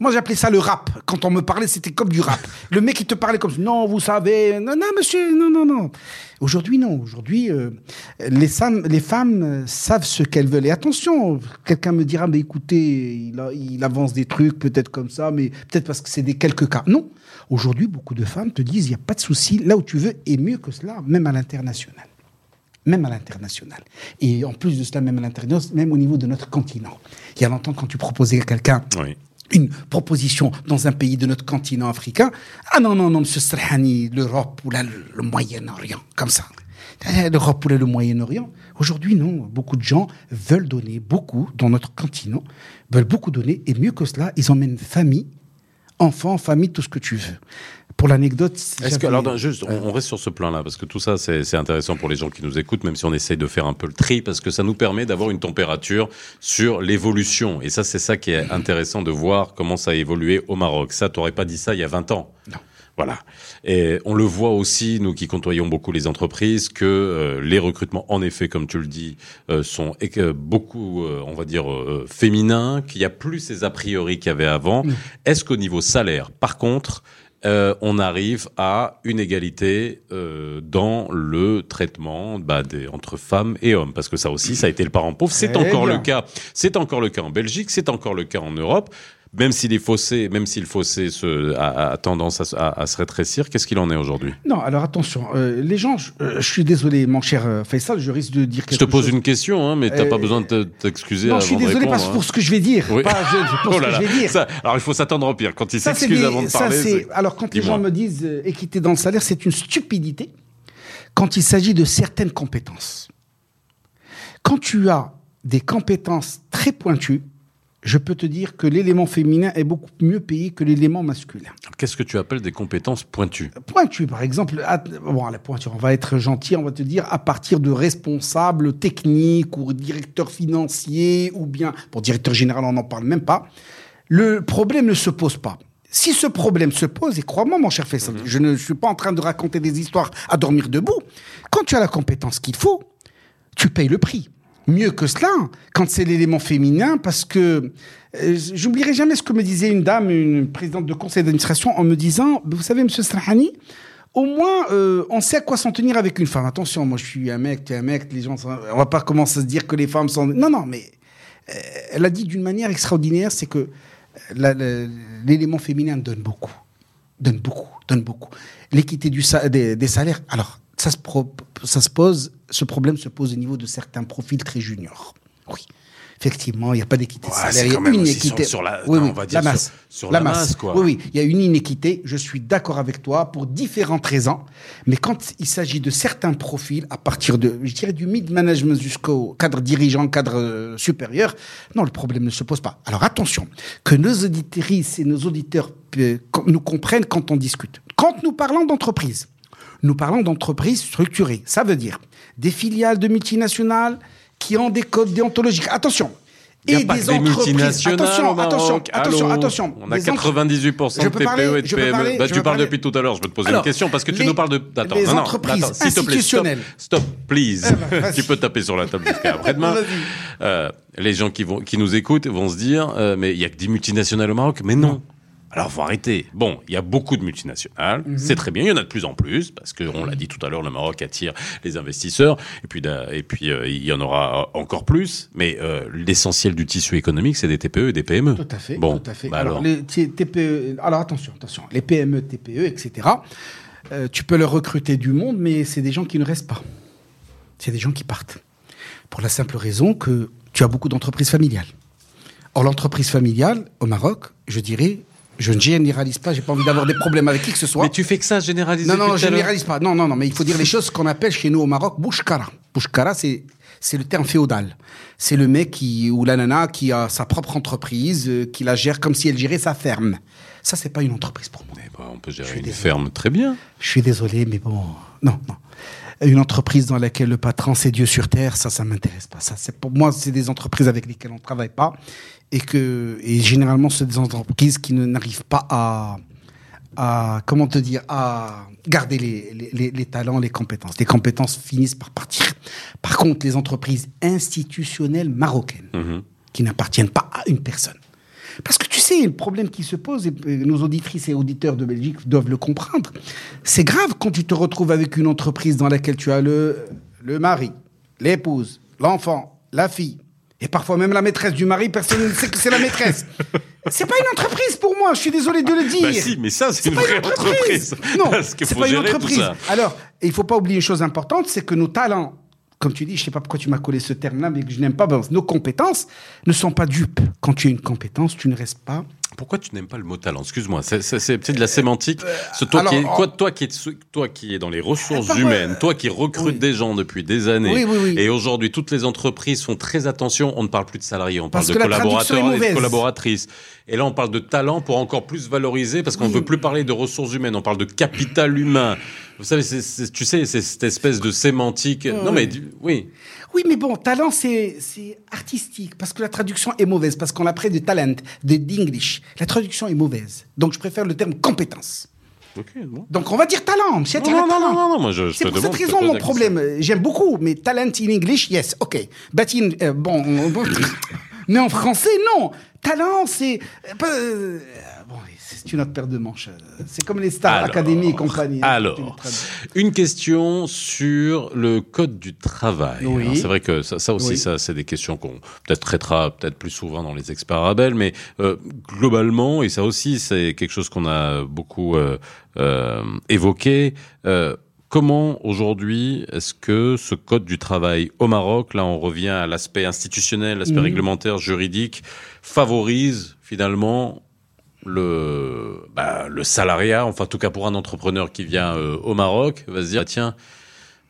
Moi, j'appelais ça le rap. Quand on me parlait, c'était comme du rap. Le mec, il te parlait comme. Non, vous savez. Non, non, monsieur, non, non, non. Aujourd'hui, non. Aujourd'hui, euh, les, femmes, savent ce qu'elles veulent. Et attention, quelqu'un me dira, mais écoutez, il avance des trucs, peut-être comme ça, mais peut-être parce que c'est des quelques cas. Non. Aujourd'hui, beaucoup de femmes te disent, il n'y a pas de souci, là où tu veux, et mieux que cela, même à l'international même à l'international. Et en plus de cela, même à l'international, même au niveau de notre continent. Il y a longtemps, quand tu proposais à quelqu'un Oui. une proposition dans un pays de notre continent africain, ah non, non, non, monsieur Strahani, l'Europe ou là, le, Moyen-Orient, comme ça. Eh, L'Europe ou le Moyen-Orient. Aujourd'hui, non. Beaucoup de gens veulent donner, beaucoup, dans notre continent, veulent beaucoup donner, et mieux que cela, ils emmènent famille, enfants, famille, tout ce que tu veux. Pour l'anecdote, Est-ce que, alors, juste, on, on reste sur ce plan-là, parce que tout ça, c'est intéressant pour les gens qui nous écoutent, même si on essaye de faire un peu le tri, parce que ça nous permet d'avoir une température sur l'évolution. Et ça, c'est ça qui est intéressant de voir comment ça a évolué au Maroc. Ça, t'aurais pas dit ça il y a 20 ans. Non. Voilà. Et on le voit aussi, nous qui côtoyons beaucoup les entreprises, que euh, les recrutements, en effet, comme tu le dis, euh, sont que beaucoup, euh, on va dire, euh, féminins, qu'il y a plus ces a priori qu'il y avait avant. Est-ce qu'au niveau salaire, par contre, euh, on arrive à une égalité euh, dans le traitement bah, des, entre femmes et hommes Parce que ça aussi, ça a été le parent pauvre. C'est Très encore bien. le cas. C'est encore le cas en Belgique. C'est encore le cas en Europe. Même s'il est faussé, même si le fossé se, a, a tendance à, se- à- à se rétrécir, qu'est-ce qu'il en est aujourd'hui? Non, alors attention, euh, les gens, je, euh, je suis désolé, mon cher euh, Faisal, je risque de dire Je quelque te pose chose. une question, hein, mais t'as Euh, pas besoin de te- t'excuser Non, avant je suis de désolé répondre, parce hein. pour ce que je vais dire, Oui. pas je, pour Oh ce là que là, je vais dire. ça- alors il faut s'attendre au pire. Quand il Ça, c'est s'excuse des- avant de ça, parler, c'est- c'est- Alors, quand les gens me disent euh, équité dans le salaire, c'est une stupidité quand il s'agit de certaines compétences. Quand tu as des compétences très pointues, je peux te dire que l'élément féminin est beaucoup mieux payé que l'élément masculin. Qu'est-ce que tu appelles des compétences pointues? Pointu, par exemple, à- bon, la pointure, on va être gentil, on va te dire à partir de responsables techniques ou directeurs financiers ou bien, pour directeur général, on n'en parle même pas. Le problème ne se pose pas. Si ce problème se pose, et crois-moi, mon cher Faisal, je ne suis pas en train de raconter des histoires à dormir debout. Quand tu as la compétence qu'il faut, tu payes le prix. Mieux que cela, quand c'est l'élément féminin, parce que euh, j'oublierai jamais ce que me disait une dame, une présidente de conseil d'administration, en me disant, vous savez, Monsieur Strahani, au moins, euh, on sait à quoi s'en tenir avec une femme. Attention, moi, je suis un mec, tu es un mec, les gens, on va pas commencer à se dire que les femmes sont. Non, non, mais euh, elle a dit d'une manière extraordinaire, c'est que euh, l'élément féminin donne beaucoup, donne beaucoup, donne beaucoup. L'équité des salaires, alors ça se, pro- ça se pose, ce problème se pose au niveau de certains profils très juniors. Oui. Effectivement, il n'y a pas d'équité de Ouais, salaire. Il y a une aussi sur- la- oui, non, oui, on va dire la masse. sur- sur la masse, quoi. Oui, oui. Il y a une inéquité. Je suis d'accord avec toi pour différentes raisons. Mais quand il s'agit de certains profils, à partir de, je dirais, du mid-management jusqu'au cadre dirigeant, cadre euh, supérieur, non, le problème ne se pose pas. Alors attention, que nos auditrices et nos auditeurs euh, nous comprennent quand on discute. Quand nous parlons d'entreprise, nous parlons d'entreprises structurées. Ça veut dire des filiales de multinationales qui ont des codes déontologiques. Attention. Il a pas que des multinationales attention, attention, attention, attention. On a Des entre- 98% Je de TPE parler- et de PME. parler- Bah, tu parles depuis tout à l'heure. Je peux te poser une question parce que tu nous parles de. Attends, non, non, entreprises s'il te plaît, stop, please. Eh ben, tu peux taper sur la table jusqu'à après-demain. Euh, les gens qui, vont, qui nous écoutent vont se dire euh, mais il y a que 10 multinationales au Maroc. Mais non. Alors, faut arrêter. Bon, il y a beaucoup de multinationales. Mhm. C'est très bien. Il y en a de plus en plus parce que on l'a dit tout à l'heure, le Maroc attire les investisseurs. Et puis, et puis, euh, il y en aura encore plus. Mais euh, l'essentiel du tissu économique, c'est des TPE et des PME. Tout à fait. Bon, tout à fait. bah alors, alors. les TPE, alors attention, attention, les PME, TPE, etc. euh, tu peux leur recruter du monde, mais c'est des gens qui ne restent pas. C'est des gens qui partent. Pour la simple raison que tu as beaucoup d'entreprises familiales. Or, l'entreprise familiale au Maroc, je dirais, je ne généralise pas, j'ai pas envie d'avoir des problèmes avec qui que ce soit. Mais tu fais que ça, généraliser Non, non, depuis je généralise pas. Non, non, non, mais il faut dire les choses qu'on appelle chez nous au Maroc bouchkara. Bouchkara, c'est c'est le terme féodal. C'est le mec qui ou la nana qui a sa propre entreprise, euh, qui la gère comme si elle gérait sa ferme. Ça, c'est pas une entreprise pour moi. Eh ben, on peut gérer une désolé. ferme très bien. Je suis désolé, mais bon, non, non. Une entreprise dans laquelle le patron c'est Dieu sur terre, ça, ça m'intéresse pas. Ça, c'est pour moi, c'est des entreprises avec lesquelles on travaille pas et que et généralement c'est des entreprises qui ne n'arrivent pas à à comment te dire à garder les, les, les- les talents, les compétences. Les compétences finissent par partir. Par contre, les entreprises institutionnelles marocaines Mhm. qui n'appartiennent pas à une personne. Parce que tu sais, le problème qui se pose, et nos auditrices et auditeurs de Belgique doivent le comprendre, c'est grave quand tu te retrouves avec une entreprise dans laquelle tu as le, le mari, l'épouse, l'enfant, la fille, et parfois même la maîtresse du mari, personne ne sait que c'est la maîtresse. C'est pas une entreprise pour moi, je suis désolé de le dire. Bah si, mais ça, c'est une pas vraie entreprise. Non, c'est pas une entreprise. Alors, il faut pas oublier une chose importante, c'est que nos talents, comme tu dis, je sais pas pourquoi tu m'as collé ce terme-là, mais que je n'aime pas, ben, nos compétences ne sont pas dupes. Quand tu as une compétence, tu ne restes pas. Pourquoi tu n'aimes pas le mot talent? Excuse-moi, c'est c'est- c'est peut-être de la sémantique. Toi, Euh, alors, qui es, en- quoi, toi, qui es, toi qui es dans les ressources humaines, euh, toi qui recrutes oui. des gens depuis des années, Oui, oui, oui. et aujourd'hui toutes les entreprises font très attention, on ne parle plus de salariés, on parle de collaborateurs est et de collaboratrices. Et là, on parle de talent pour encore plus valoriser, parce qu'on ne veut plus parler de ressources humaines, on parle de capital humain. Vous savez, c'est- c'est- tu sais, c'est cette espèce de sémantique. non, mais oui. Oui, mais bon, talent, c'est artistique, parce que la traduction est mauvaise, parce qu'on l'a pris de talent, de d'English. La traduction est mauvaise. Donc, je préfère le terme compétence. Bon. Donc, on va dire talent, monsieur. Non, non, non, non, non, non, moi je, je C'est pour demande. cette raison mon problème. J'aime beaucoup, mais talent in English, yes, ok. But in, euh, bon, bon, Mais en français, non. Talent, c'est. euh, euh, bon, c'est une autre paire de manches. C'est comme les Star Alors, Academy et compagnie. hein. Alors, une question sur le code du travail. Oui. C'est vrai que ça, ça aussi, Oui. ça, c'est des questions qu'on peut-être traitera peut-être plus souvent dans les experts Arabelle, mais euh, globalement, et ça aussi, c'est quelque chose qu'on a beaucoup euh, euh, évoqué. Comment aujourd'hui est-ce que ce code du travail au Maroc, là on revient à l'aspect institutionnel, l'aspect Mhm. réglementaire, juridique, favorise finalement le, bah, le salariat, enfin en tout cas pour un entrepreneur qui vient euh, au Maroc, va se dire ah, tiens,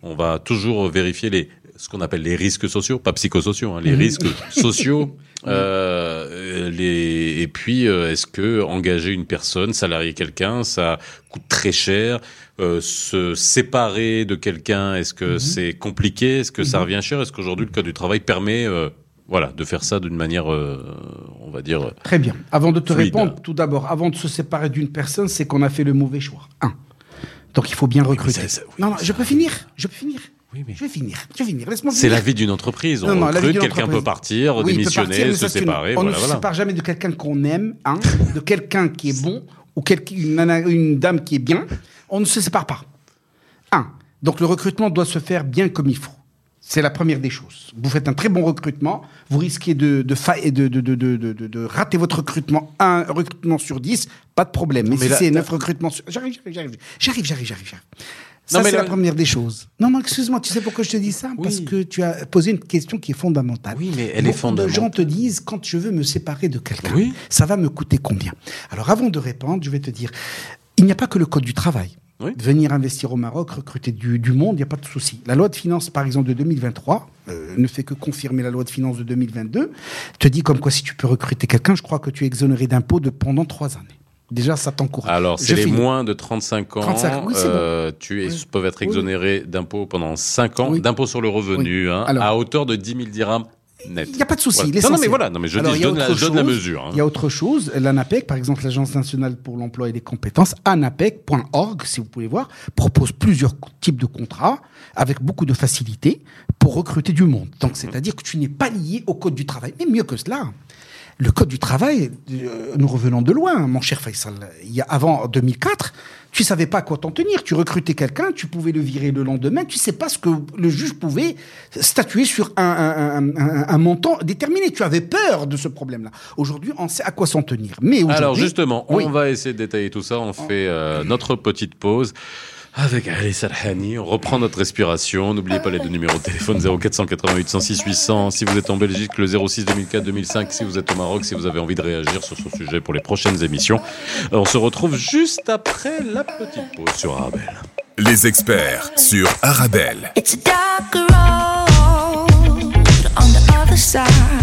on va toujours vérifier les ce qu'on appelle les risques sociaux, pas psychosociaux, hein, les Mhm. risques sociaux. Euh, les, et puis, euh, est-ce que engager une personne, salarier quelqu'un, ça coûte très cher euh, Se séparer de quelqu'un, est-ce que Mhm. c'est compliqué Est-ce que ça revient cher Est-ce qu'aujourd'hui le code du travail permet, voilà, de faire ça d'une manière, on va dire, Très bien. Avant de te Fluide. répondre, tout d'abord, avant de se séparer d'une personne, c'est qu'on a fait le mauvais choix. Un. Donc il faut bien recruter. ça- ça- oui, non, non, je peux finir. Je peux finir. Oui, mais- Je vais finir. Je vais finir. Laisse-moi C'est la vie d'une entreprise. On Non, recrute, quelqu'un peut partir, Oui, il peut démissionner, partir, se séparer. On voilà, ne se sépare jamais de quelqu'un qu'on aime, hein, de quelqu'un qui est bon ou une, nana- une dame qui est bien. On ne se sépare pas. Un. Donc le recrutement doit se faire bien comme il faut. C'est la première des choses. Vous faites un très bon recrutement, vous risquez de, fa- rater votre recrutement. Un recrutement sur 10, pas de problème. Mais, mais si là- c'est neuf recrutements sur... J'arrive, j'arrive, j'arrive. J'arrive, j'arrive, j'arrive. j'arrive. Ça, c'est la première des choses. Non, non, excuse-moi, tu sais pourquoi je te dis ça? Oui. Parce que tu as posé une question qui est fondamentale. Oui, mais elle est Beaucoup de gens fondamentale. te disent, quand je veux me séparer de quelqu'un, Oui. ça va me coûter combien? Alors, avant de répondre, je vais te dire, il n'y a pas que le code du travail. Oui. Venir investir au Maroc, recruter du, du monde, il n'y a pas de souci. La loi de finances, par exemple, de 2023, euh, ne fait que confirmer la loi de finances de 2022, te dit comme quoi si tu peux recruter quelqu'un, je crois que tu es exonéré d'impôts de, pendant trois années. Déjà, ça t'encourage. Alors, c'est les finis. moins de 35 ans. 35, oui, bon. euh, tu es, Oui. peuvent être Oui. exonérés d'impôts pendant 5 ans, Oui. d'impôts sur le revenu, hein, Alors- à hauteur de 10 000 dirhams net. Il n'y a pas de souci. Voilà. Non, non, mais voilà, non, mais je, Alors, dis, donne, la, donne mesure. hein. Il y a autre chose. L'ANAPEC, par exemple, l'Agence nationale pour l'emploi et les compétences, anapec.org, si vous pouvez voir, propose plusieurs types de contrats avec beaucoup de facilité pour recruter du monde. Donc, c'est-à-dire que tu n'es pas lié au code du travail. Mais mieux que cela, le code du travail, euh, nous revenons de loin, mon cher Faisal. Il y a, avant 2004, tu savais pas à quoi t'en tenir. Tu recrutais quelqu'un, tu pouvais le virer le lendemain. Tu sais pas ce que le juge pouvait statuer sur un, un- un- un- un montant déterminé. Tu avais peur de ce problème-là. Aujourd'hui, on sait à quoi s'en tenir. Mais Alors, justement, oui. on va essayer de détailler tout ça. On fait euh, notre petite pause. Avec Ali Salhani, on reprend notre respiration. N'oubliez pas les deux numéros de téléphone 0488 106 800. Si vous êtes en Belgique, le 06 2004 2005. Si vous êtes au Maroc, si vous avez envie de réagir sur ce sujet pour les prochaines émissions. On se retrouve juste après la petite pause sur Arabelle. Les experts sur Arabelle. It's a dark road on the other side.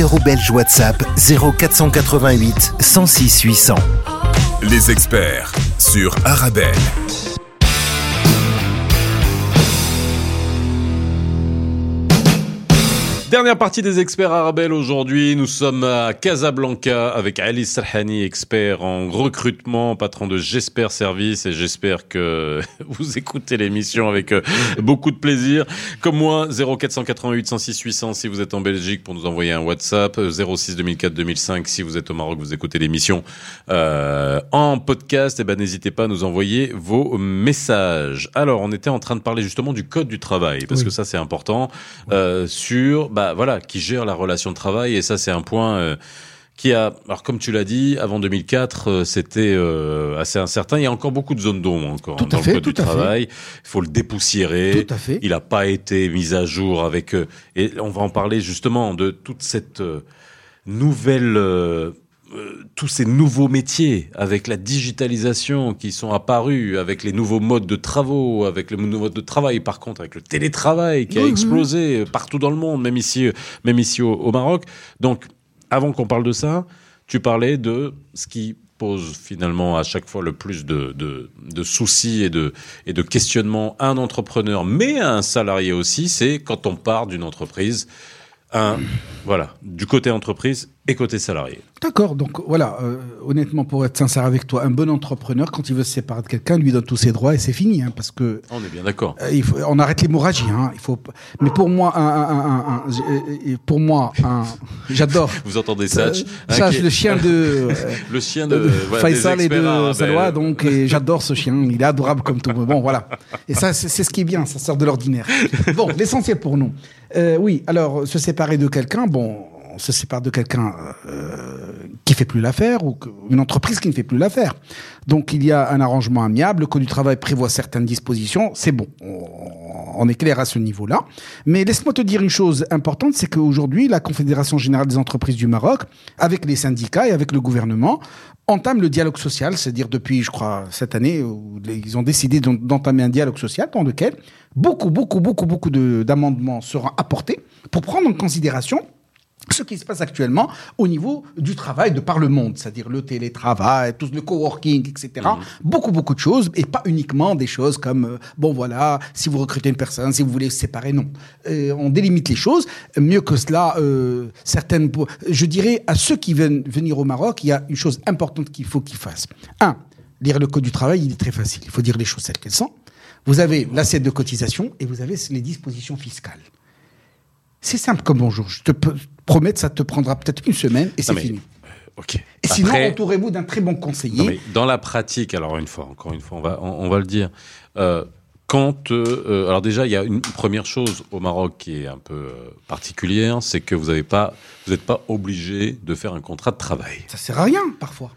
Numéro belge WhatsApp 0488 106 800. Les experts sur Arabelle. Dernière partie des experts Arabelle aujourd'hui. Nous sommes à Casablanca avec Ali Salhani, expert en recrutement, patron de J'espère Service et j'espère que vous écoutez l'émission avec euh, beaucoup de plaisir. Comme moi, 0488 106 800 si vous êtes en Belgique pour nous envoyer un WhatsApp, euh, 06 2004 2005 si vous êtes au Maroc, vous écoutez l'émission euh, en podcast. Et ben n'hésitez pas à nous envoyer vos messages. Alors, on était en train de parler justement du code du travail parce Oui. que ça c'est important euh, sur bah voilà qui gère la relation de travail et ça c'est un point euh, qui a alors comme tu l'as dit avant 2004 euh, c'était euh, assez incertain il y a encore beaucoup de zones d'ombre encore Tout hein, à dans fait, le code tout du à fait. travail il faut le dépoussiérer Tout à fait. il n'a pas été mis à jour avec et on va en parler justement de toute cette nouvelle euh, euh, tous ces nouveaux métiers avec la digitalisation qui sont apparus, avec les nouveaux modes de travaux, avec les nouveaux modes de travail, par contre, avec le télétravail qui a explosé partout dans le monde, même ici, euh, même ici au, au Maroc. Donc, avant qu'on parle de ça, tu parlais de ce qui pose finalement à chaque fois le plus de, de, de soucis et de, et de questionnements à un entrepreneur, mais à un salarié aussi, c'est quand on part d'une entreprise, un, voilà, du côté entreprise et côté salarié. D'accord, donc voilà, euh, honnêtement, pour être sincère avec toi, un bon entrepreneur, quand il veut se séparer de quelqu'un, lui donne tous ses droits et c'est fini, hein, parce que On est bien d'accord. euh, il faut, on arrête l'hémorragie. Hein, il faut, mais pour moi, un, un- un- un- euh, pour moi, un, j'adore. Vous entendez Satch Euh, hein, Satch, le chien de, le chien de, de voilà, des Faisal et de. Salwa, donc j'adore ce chien, il est adorable comme tout. Bon, voilà. Et ça, c'est c'est ce qui est bien, ça sort de l'ordinaire. Bon, l'essentiel pour nous. Euh, oui, alors se séparer de quelqu'un, bon, on se sépare de quelqu'un euh, qui fait plus l'affaire ou une entreprise qui ne fait plus l'affaire. Donc il y a un arrangement amiable, le code du travail prévoit certaines dispositions, c'est bon, on, est clair à ce niveau-là. Mais laisse-moi te dire une chose importante, c'est qu'aujourd'hui, la Confédération générale des entreprises du Maroc, avec les syndicats et avec le gouvernement, entame le dialogue social, c'est-à-dire depuis, je crois, cette année, où ils ont décidé d'en- d'entamer un dialogue social dans lequel beaucoup, beaucoup, beaucoup, beaucoup de- d'amendements seront apportés pour prendre en considération ce qui se passe actuellement au niveau du travail de par le monde, c'est-à-dire le télétravail, tout le coworking, etc. Beaucoup, beaucoup de choses, et pas uniquement des choses comme, euh, bon voilà, si vous recrutez une personne, si vous voulez se séparer, non. Euh, on délimite les choses. Mieux que cela, euh, certaines... Je dirais à ceux qui viennent venir au Maroc, il y a une chose importante qu'il faut qu'ils fassent. Un, lire le code du travail, il est très facile. Il faut dire les choses telles qu'elles sont. Vous avez l'assiette de cotisation et vous avez les dispositions fiscales. C'est simple comme bonjour. Je te promets que ça te prendra peut-être une semaine et c'est mais- fini. Ok. Et sinon, entourez-vous d'un très bon conseiller. Non, mais dans la pratique, alors une fois, encore une fois, on va, on, on va le dire. Euh, quand, euh, alors déjà, il y a une première chose au Maroc qui est un peu euh, particulière, c'est que vous n'avez pas, vous n'êtes pas obligé de faire un contrat de travail, Ça sert à rien, parfois.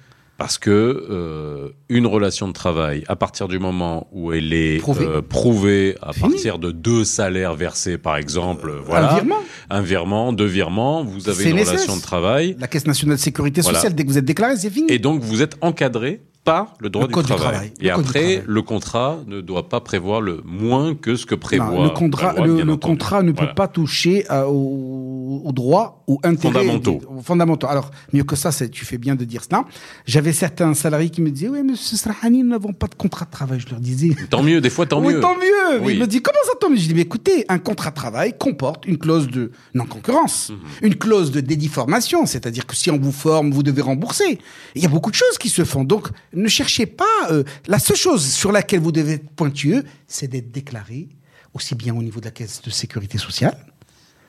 Parce que euh, une relation de travail, à partir du moment où elle est Prouvée. euh, prouvée, à Fini. partir de deux salaires versés, par exemple, voilà, Un virement. un virement, deux virements, vous avez une relation de travail, La Caisse nationale de sécurité Voilà. sociale, dès que vous êtes déclaré, c'est fini. et donc vous êtes encadré par le droit Le code du du travail. Et Le après, le contrat ne doit pas prévoir le moins que ce que prévoit Non, le contrat, le, contrat ne peut Voilà. pas toucher à- aux, aux droits ou intérêts Fondamentaux. aux fondamentaux. Alors mieux que ça, tu fais bien de dire cela. J'avais certains salariés qui me disaient oui, monsieur Srahani, nous n'avons pas de contrat de travail. Je leur disais Tant mieux, des fois tant oui, mieux. tant mieux. Oui. Il me dit comment ça tant mieux? Je dis mais écoutez, un contrat de travail comporte une clause de non concurrence, Mhm. une clause de dédiformation, c'est-à-dire que si on vous forme, vous devez rembourser. Il y a beaucoup de choses qui se font. Donc ne cherchez pas. euh, la seule chose sur laquelle vous devez être pointueux, c'est d'être déclaré aussi bien au niveau de la caisse de sécurité sociale.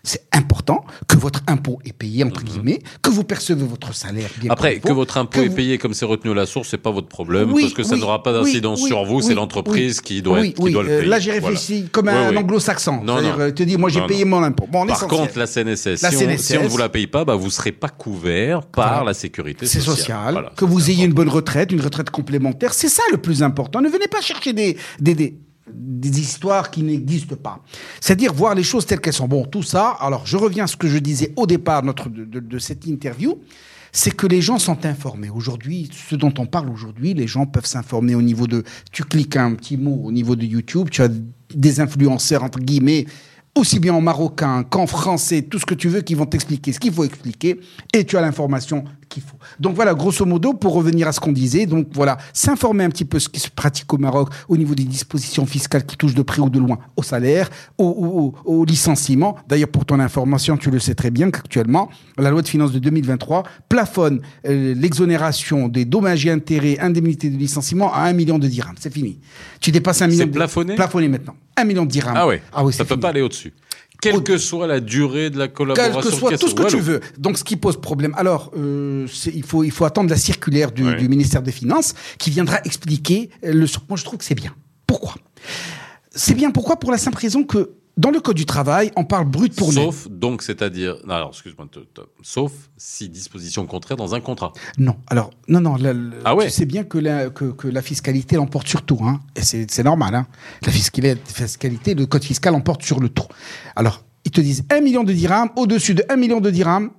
C'est important que votre impôt est payé, entre guillemets, que vous percevez votre salaire bien Mhm. Après, comme que votre impôt que est vous- payé comme c'est retenu à la source, c'est pas votre problème, Oui, parce que ça oui, n'aura pas d'incidence oui, sur vous, c'est l'entreprise qui doit, être, qui doit le euh, payer. Là, j'ai réfléchi comme Oui, un anglo-saxon. Non, C'est-à-dire, non. euh, te dis, moi, j'ai payé non. mon impôt. Bon, Par contre, la CNSS, La CNSS, si on ne vous la paye pas, bah, vous serez pas couvert par Voilà. la sécurité sociale. social, Voilà, que vous ayez une bonne retraite, une retraite complémentaire, c'est ça le plus important. Ne venez pas chercher des, des, des, des histoires qui n'existent pas. C'est-à-dire voir les choses telles qu'elles sont. Bon, tout ça, alors je reviens à ce que je disais au départ de- de cette interview, c'est que les gens sont informés. Aujourd'hui, ce dont on parle aujourd'hui, les gens peuvent s'informer au niveau de... Tu cliques un petit mot au niveau de YouTube, tu as des influenceurs, entre guillemets, aussi bien en marocain qu'en français, tout ce que tu veux, qui vont t'expliquer ce qu'il faut expliquer, et tu as l'information qu'il faut. Donc voilà, grosso modo, pour revenir à ce qu'on disait, donc voilà, s'informer un petit peu ce qui se pratique au Maroc au niveau des dispositions fiscales qui touchent de près ou de loin au salaire, au, au- licenciement. D'ailleurs, pour ton information, tu le sais très bien qu'actuellement, la loi de finances de 2023 plafonne euh, l'exonération des dommages et intérêts, indemnités de licenciement à 1 million de dirhams. C'est fini. Tu dépasses un million C'est de plafonné? Plafonné maintenant. 1 million de dirhams. Ah ouais, Ah oui, ça c'est peut fini. pas aller au-dessus. Quelle que soit la durée de la collaboration. Quel que soit tout ce que tu veux. Donc, ce qui pose problème. Alors, euh, il faut il faut attendre la circulaire du, Ouais. du ministère des Finances qui viendra expliquer euh, le. Moi, je trouve que c'est bien. Pourquoi? C'est bien. Pourquoi? Pour la simple raison que dans le code du travail, on parle brut pour net. Sauf, donc, c'est-à-dire, non, alors, excuse-moi, sauf si disposition contraire dans un contrat. Non. Alors, non, non. la- la- Ah ouais. Tu sais bien que la, que, que la fiscalité l'emporte sur tout. Hein, et c'est normal. Hein. La fiscalité, le code fiscal emporte sur le tout. Alors, ils te disent 1 million de dirhams. Au-dessus de 1 million de dirhams,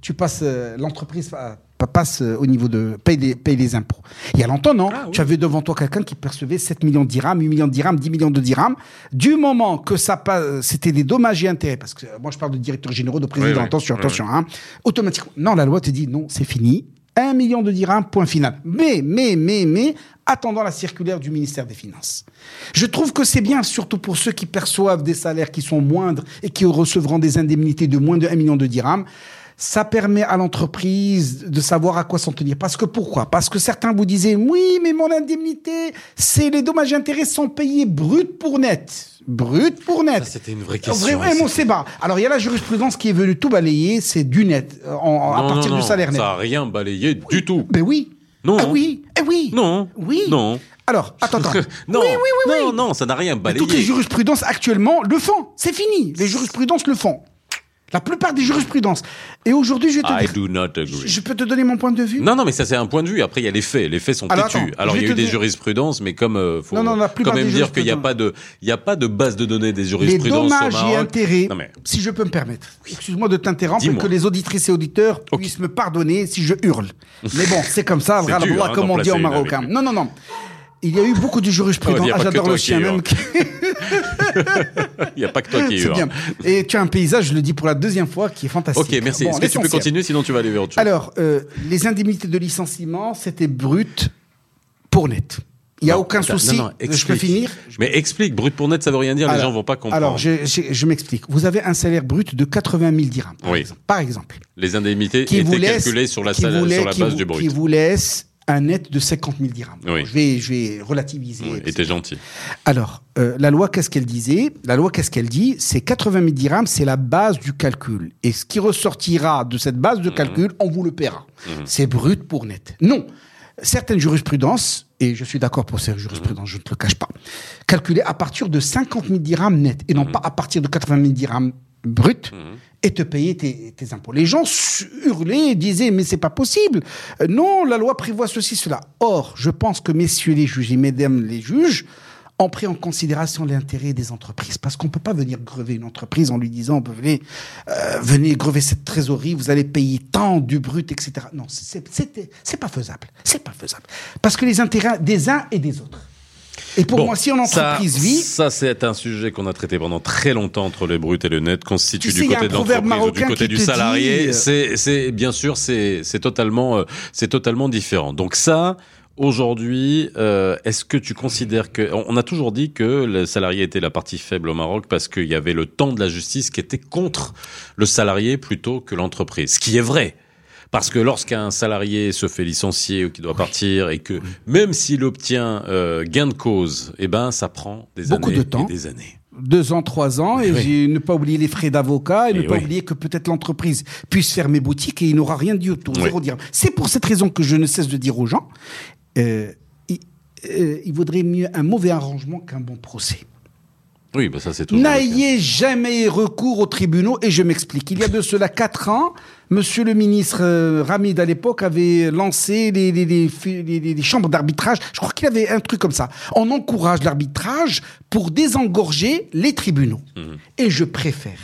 tu passes, euh, l'entreprise pa- passe euh, au niveau de paye les, paye les impôts. Il y a longtemps, non? Ah oui. Tu avais devant toi quelqu'un qui percevait 7 millions de dirhams, 8 millions de dirhams, 10 millions de dirhams. Du moment que ça passe, c'était des dommages et intérêts, parce que euh, moi je parle de directeurs généraux, de présidents, Oui, oui. attention, attention, hein. automatiquement. Non, la loi te dit non, c'est fini. 1 million de dirhams, point final. Mais, mais, mais, mais, attendant la circulaire du ministère des Finances. Je trouve que c'est bien, surtout pour ceux qui perçoivent des salaires qui sont moindres et qui recevront des indemnités de moins de 1 million de dirhams. Ça permet à l'entreprise de savoir à quoi s'en tenir. Parce que pourquoi? Parce que certains vous disaient, oui, mais mon indemnité, c'est les dommages et intérêts sont payés brut pour net. Brut pour net. C'était une vraie Vrai- question. Vraiment, c'est bas. Alors, il y a la jurisprudence qui est venue tout balayer, c'est du net, euh, en- à partir non, du salaire net. Ça n'a rien balayé du tout. Ben oui. Non. Ah oui. Eh oui. Non. Oui. Non. Alors, attends, attends. non. Oui, oui, oui, non, non, ça n'a rien Mais balayé. toutes les jurisprudences actuellement le font. C'est fini. Les jurisprudences le font. La plupart des jurisprudences. Et aujourd'hui, je vais te I dire. do not agree. Je peux te donner mon point de vue? Non, non, mais ça c'est un point de vue. Après, il y a les faits. Les faits sont Alors, têtus. attends, Alors, il y a eu des dire- jurisprudences, mais comme euh, faut Non, non, la quand même dire qu'il n'y a pas de, il y a pas de base de données des Les jurisprudences dommages au et Maroc. intérêts, Non, mais si je peux me permettre, excuse-moi de t'interrompre que les auditrices et auditeurs puissent me pardonner si je hurle. Mais bon, c'est comme ça, voilà, dur, hein, comme on dit en marocain. Non, non, non. Il y a eu beaucoup de jurisprudence. Ah, que J'adore le qui chien même. qui- il n'y a pas que toi qui hurle. bien. Et tu as un paysage, je le dis pour la deuxième fois, qui est fantastique. Ok, merci. Bon, Est-ce que tu peux continuer Sinon, tu vas aller vers autre chose. Alors, euh, les indemnités de licenciement, c'était brut pour net. Il n'y a Non, aucun souci. non, non, je peux finir Mais explique. Brut pour net, ça veut rien dire. les gens vont pas comprendre. Alors, je, je- je m'explique. Vous avez un salaire brut de 80 000 dirhams, par, Oui. exemple, par exemple, les indemnités qui étaient laisse, calculées sur la, qui sur qui base vous- du qui brut. vous laisse un net de 50 000 dirhams. Oui. Je vais, je vais relativiser. Oui, etc. et t'es gentil. Alors, euh, la loi, qu'est-ce qu'elle disait? La loi, qu'est-ce qu'elle dit? C'est 80 000 dirhams, c'est la base du calcul. Et ce qui ressortira de cette base Mhm. de calcul, on vous le paiera. C'est brut pour net. Non. Certaines jurisprudences, et je suis d'accord pour ces jurisprudences, je ne te le cache pas, calculées à partir de 50 000 dirhams net, et non Mhm. pas à partir de 80 000 dirhams brut, et te payer tes, impôts. Les gens hurlaient, disaient, mais c'est pas possible. Euh, non, la loi prévoit ceci, cela. Or, je pense que messieurs les juges et mesdames les juges ont pris en considération l'intérêt des entreprises. Parce qu'on peut pas venir grever une entreprise en lui disant, venez, euh, venez grever cette trésorerie, vous allez payer tant du brut, etc. Non, c'est pas faisable. C'est pas faisable. Parce que les intérêts des uns et des autres. Et pour Bon, moi, si une entreprise ça, vit, Ça, c'est un sujet qu'on a traité pendant très longtemps entre le brut et le net, constitue du côté de l'entreprise ou du côté du salarié. dit, euh, C'est, bien sûr, c'est, totalement, euh, c'est totalement différent. Donc ça, aujourd'hui, euh, est-ce que tu considères que, on a toujours dit que le salarié était la partie faible au Maroc parce qu'il y avait le temps de la justice qui était contre le salarié plutôt que l'entreprise. Ce qui est vrai. Parce que lorsqu'un salarié se fait licencier ou qu'il doit partir et que même s'il obtient euh, gain de cause, eh ben ça prend des Beaucoup années de temps. et des années. deux ans, trois ans, et Oui. j'ai ne pas oublier les frais d'avocat, et, Et ne pas oublier que peut-être l'entreprise puisse fermer boutique et il n'aura rien dit autour, Oui. C'est pour cette raison que je ne cesse de dire aux gens, euh, il, euh, il vaudrait mieux un mauvais arrangement qu'un bon procès. Oui, bah ça c'est. N'ayez jamais recours aux tribunaux et je m'explique. Il y a de cela quatre ans, Monsieur le ministre euh, Ramid à l'époque avait lancé les, les, les, les- les- les chambres d'arbitrage. Je crois qu'il avait un truc comme ça. On encourage l'arbitrage pour désengorger les tribunaux. Et je préfère.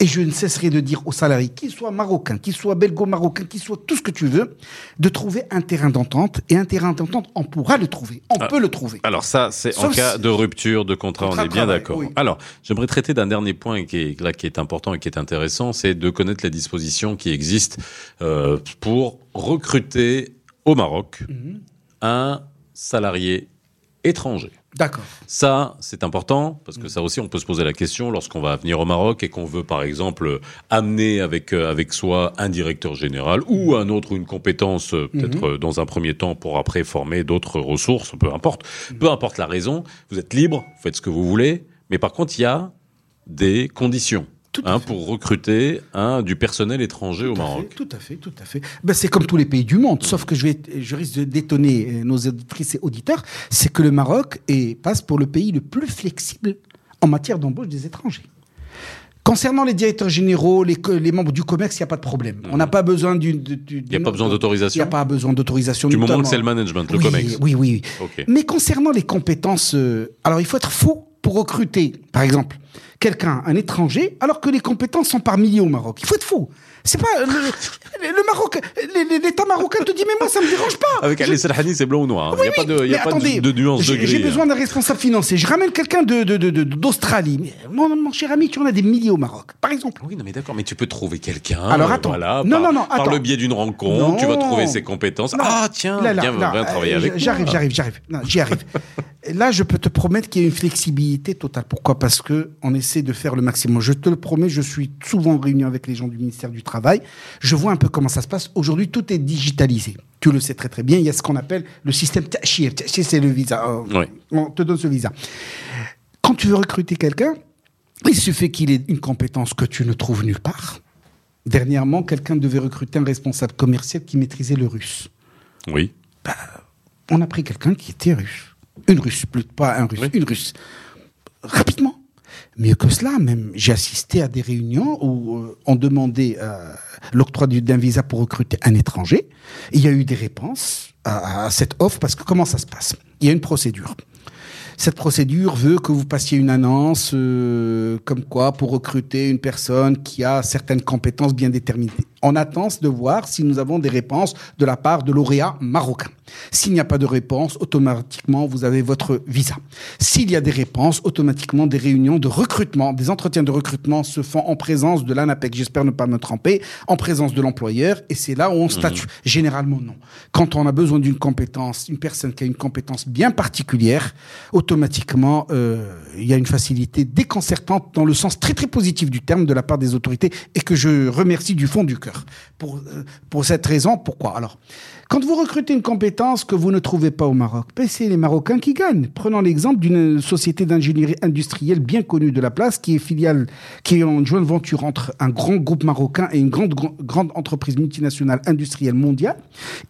Et je ne cesserai de dire aux salariés, qu'ils soient marocains, qu'ils soient belgo-marocains, qu'ils soient tout ce que tu veux, de trouver un terrain d'entente. Et un terrain d'entente, on pourra le trouver. On Ah. peut le trouver. Alors ça, c'est en cas si- de rupture de contrat, Contrat on est bien d'accord. oui. Alors, j'aimerais traiter d'un dernier point qui est là, qui est important et qui est intéressant, c'est de connaître les dispositions qui existent euh, pour recruter au Maroc Mhm. un salarié étranger. D'accord. Ça, c'est important parce que ça aussi, on peut se poser la question lorsqu'on va venir au Maroc et qu'on veut, par exemple, amener avec euh, avec soi un directeur général ou un autre ou une compétence, euh, peut-être euh, dans un premier temps pour après former d'autres ressources, peu importe. Peu importe la raison, vous êtes libre, vous faites ce que vous voulez, mais par contre, il y a des conditions Tout hein, pour recruter un du personnel étranger au Tout Maroc. fait, tout à fait, tout à fait. Ben, c'est comme tous les pays du monde, sauf que je, vais, je risque de d'étonner euh, nos auditrices et auditeurs, c'est que le Maroc est, passe pour le pays le plus flexible en matière d'embauche des étrangers. Concernant les directeurs généraux, les, membres du COMEX, il n'y a pas de problème. On n'a pas besoin d'une... Il n'y a pas besoin d'autorisation Il n'y a pas besoin d'autorisation. Du moment que c'est le management, le oui, COMEX. Oui, oui, oui. Mais concernant les compétences, euh, alors il faut être fou pour recruter, par exemple, quelqu'un, un étranger, alors que les compétences sont par milliers au Maroc. Il faut être fou. C'est pas le, le Maroc, l'État marocain te dit mais moi ça me dérange pas. Avec Ali Serhani, c'est blanc ou noir. hein. Il n'y a oui, pas de, y a pas attendez, de, de nuance de j'ai- gris. J'ai hein. besoin d'un responsable financier. Je ramène quelqu'un de, de, de- d'Australie. Mon, mon cher ami, tu en as des milliers au Maroc, par exemple. Oui, non, mais d'accord, mais tu peux trouver quelqu'un. Alors, attends. Voilà, Non, par, non, non, Par le biais d'une rencontre, tu vas trouver ses compétences. Non. Ah, tiens, Là, là, viens, là, viens travailler avec J'arrive, j'arrive, j'arrive. J'y arrive. Là, je peux te promettre qu'il y a une flexibilité totale. Pourquoi? Parce que on essaie de faire le maximum. Je te le promets, je suis souvent en réunion avec les gens du ministère du Travail. Je vois un peu comment ça se passe. Aujourd'hui, tout est digitalisé. Tu le sais très très bien. Il y a ce qu'on appelle le système Tachir. Tachir, c'est le visa. Oui. On te donne ce visa. Quand tu veux recruter quelqu'un, il suffit qu'il ait une compétence que tu ne trouves nulle part. Dernièrement, quelqu'un devait recruter un responsable commercial qui maîtrisait le russe Oui. on a pris quelqu'un qui était russe. Une russe, plus pas un russe, Oui. une russe. Rapidement. Mieux que cela, même, j'ai assisté à des réunions où euh, on demandait euh, l'octroi du- d'un visa pour recruter un étranger. Il y a eu des réponses à, à cette offre parce que comment ça se passe? Il y a une procédure. Cette procédure veut que vous passiez une annonce euh, comme quoi pour recruter une personne qui a certaines compétences bien déterminées. On attend de voir si nous avons des réponses de la part de lauréats marocains. S'il n'y a pas de réponse, automatiquement, vous avez votre visa. S'il y a des réponses, automatiquement, des réunions de recrutement, des entretiens de recrutement se font en présence de l'ANAPEC, j'espère ne pas me tromper, en présence de l'employeur, et c'est là où on statue. Généralement, non. Quand on a besoin d'une compétence, une personne qui a une compétence bien particulière, automatiquement, euh, il y a une facilité déconcertante dans le sens très très positif du terme de la part des autorités, et que je remercie du fond du cœur. Pour, euh, pour cette raison, pourquoi? Alors, quand vous recrutez une compétence que vous ne trouvez pas au Maroc, ben, c'est les Marocains qui gagnent. Prenons l'exemple d'une société d'ingénierie industrielle bien connue de la place, qui est filiale, qui est en joint venture entre un grand groupe marocain et une grande, grande, grande entreprise multinationale industrielle mondiale.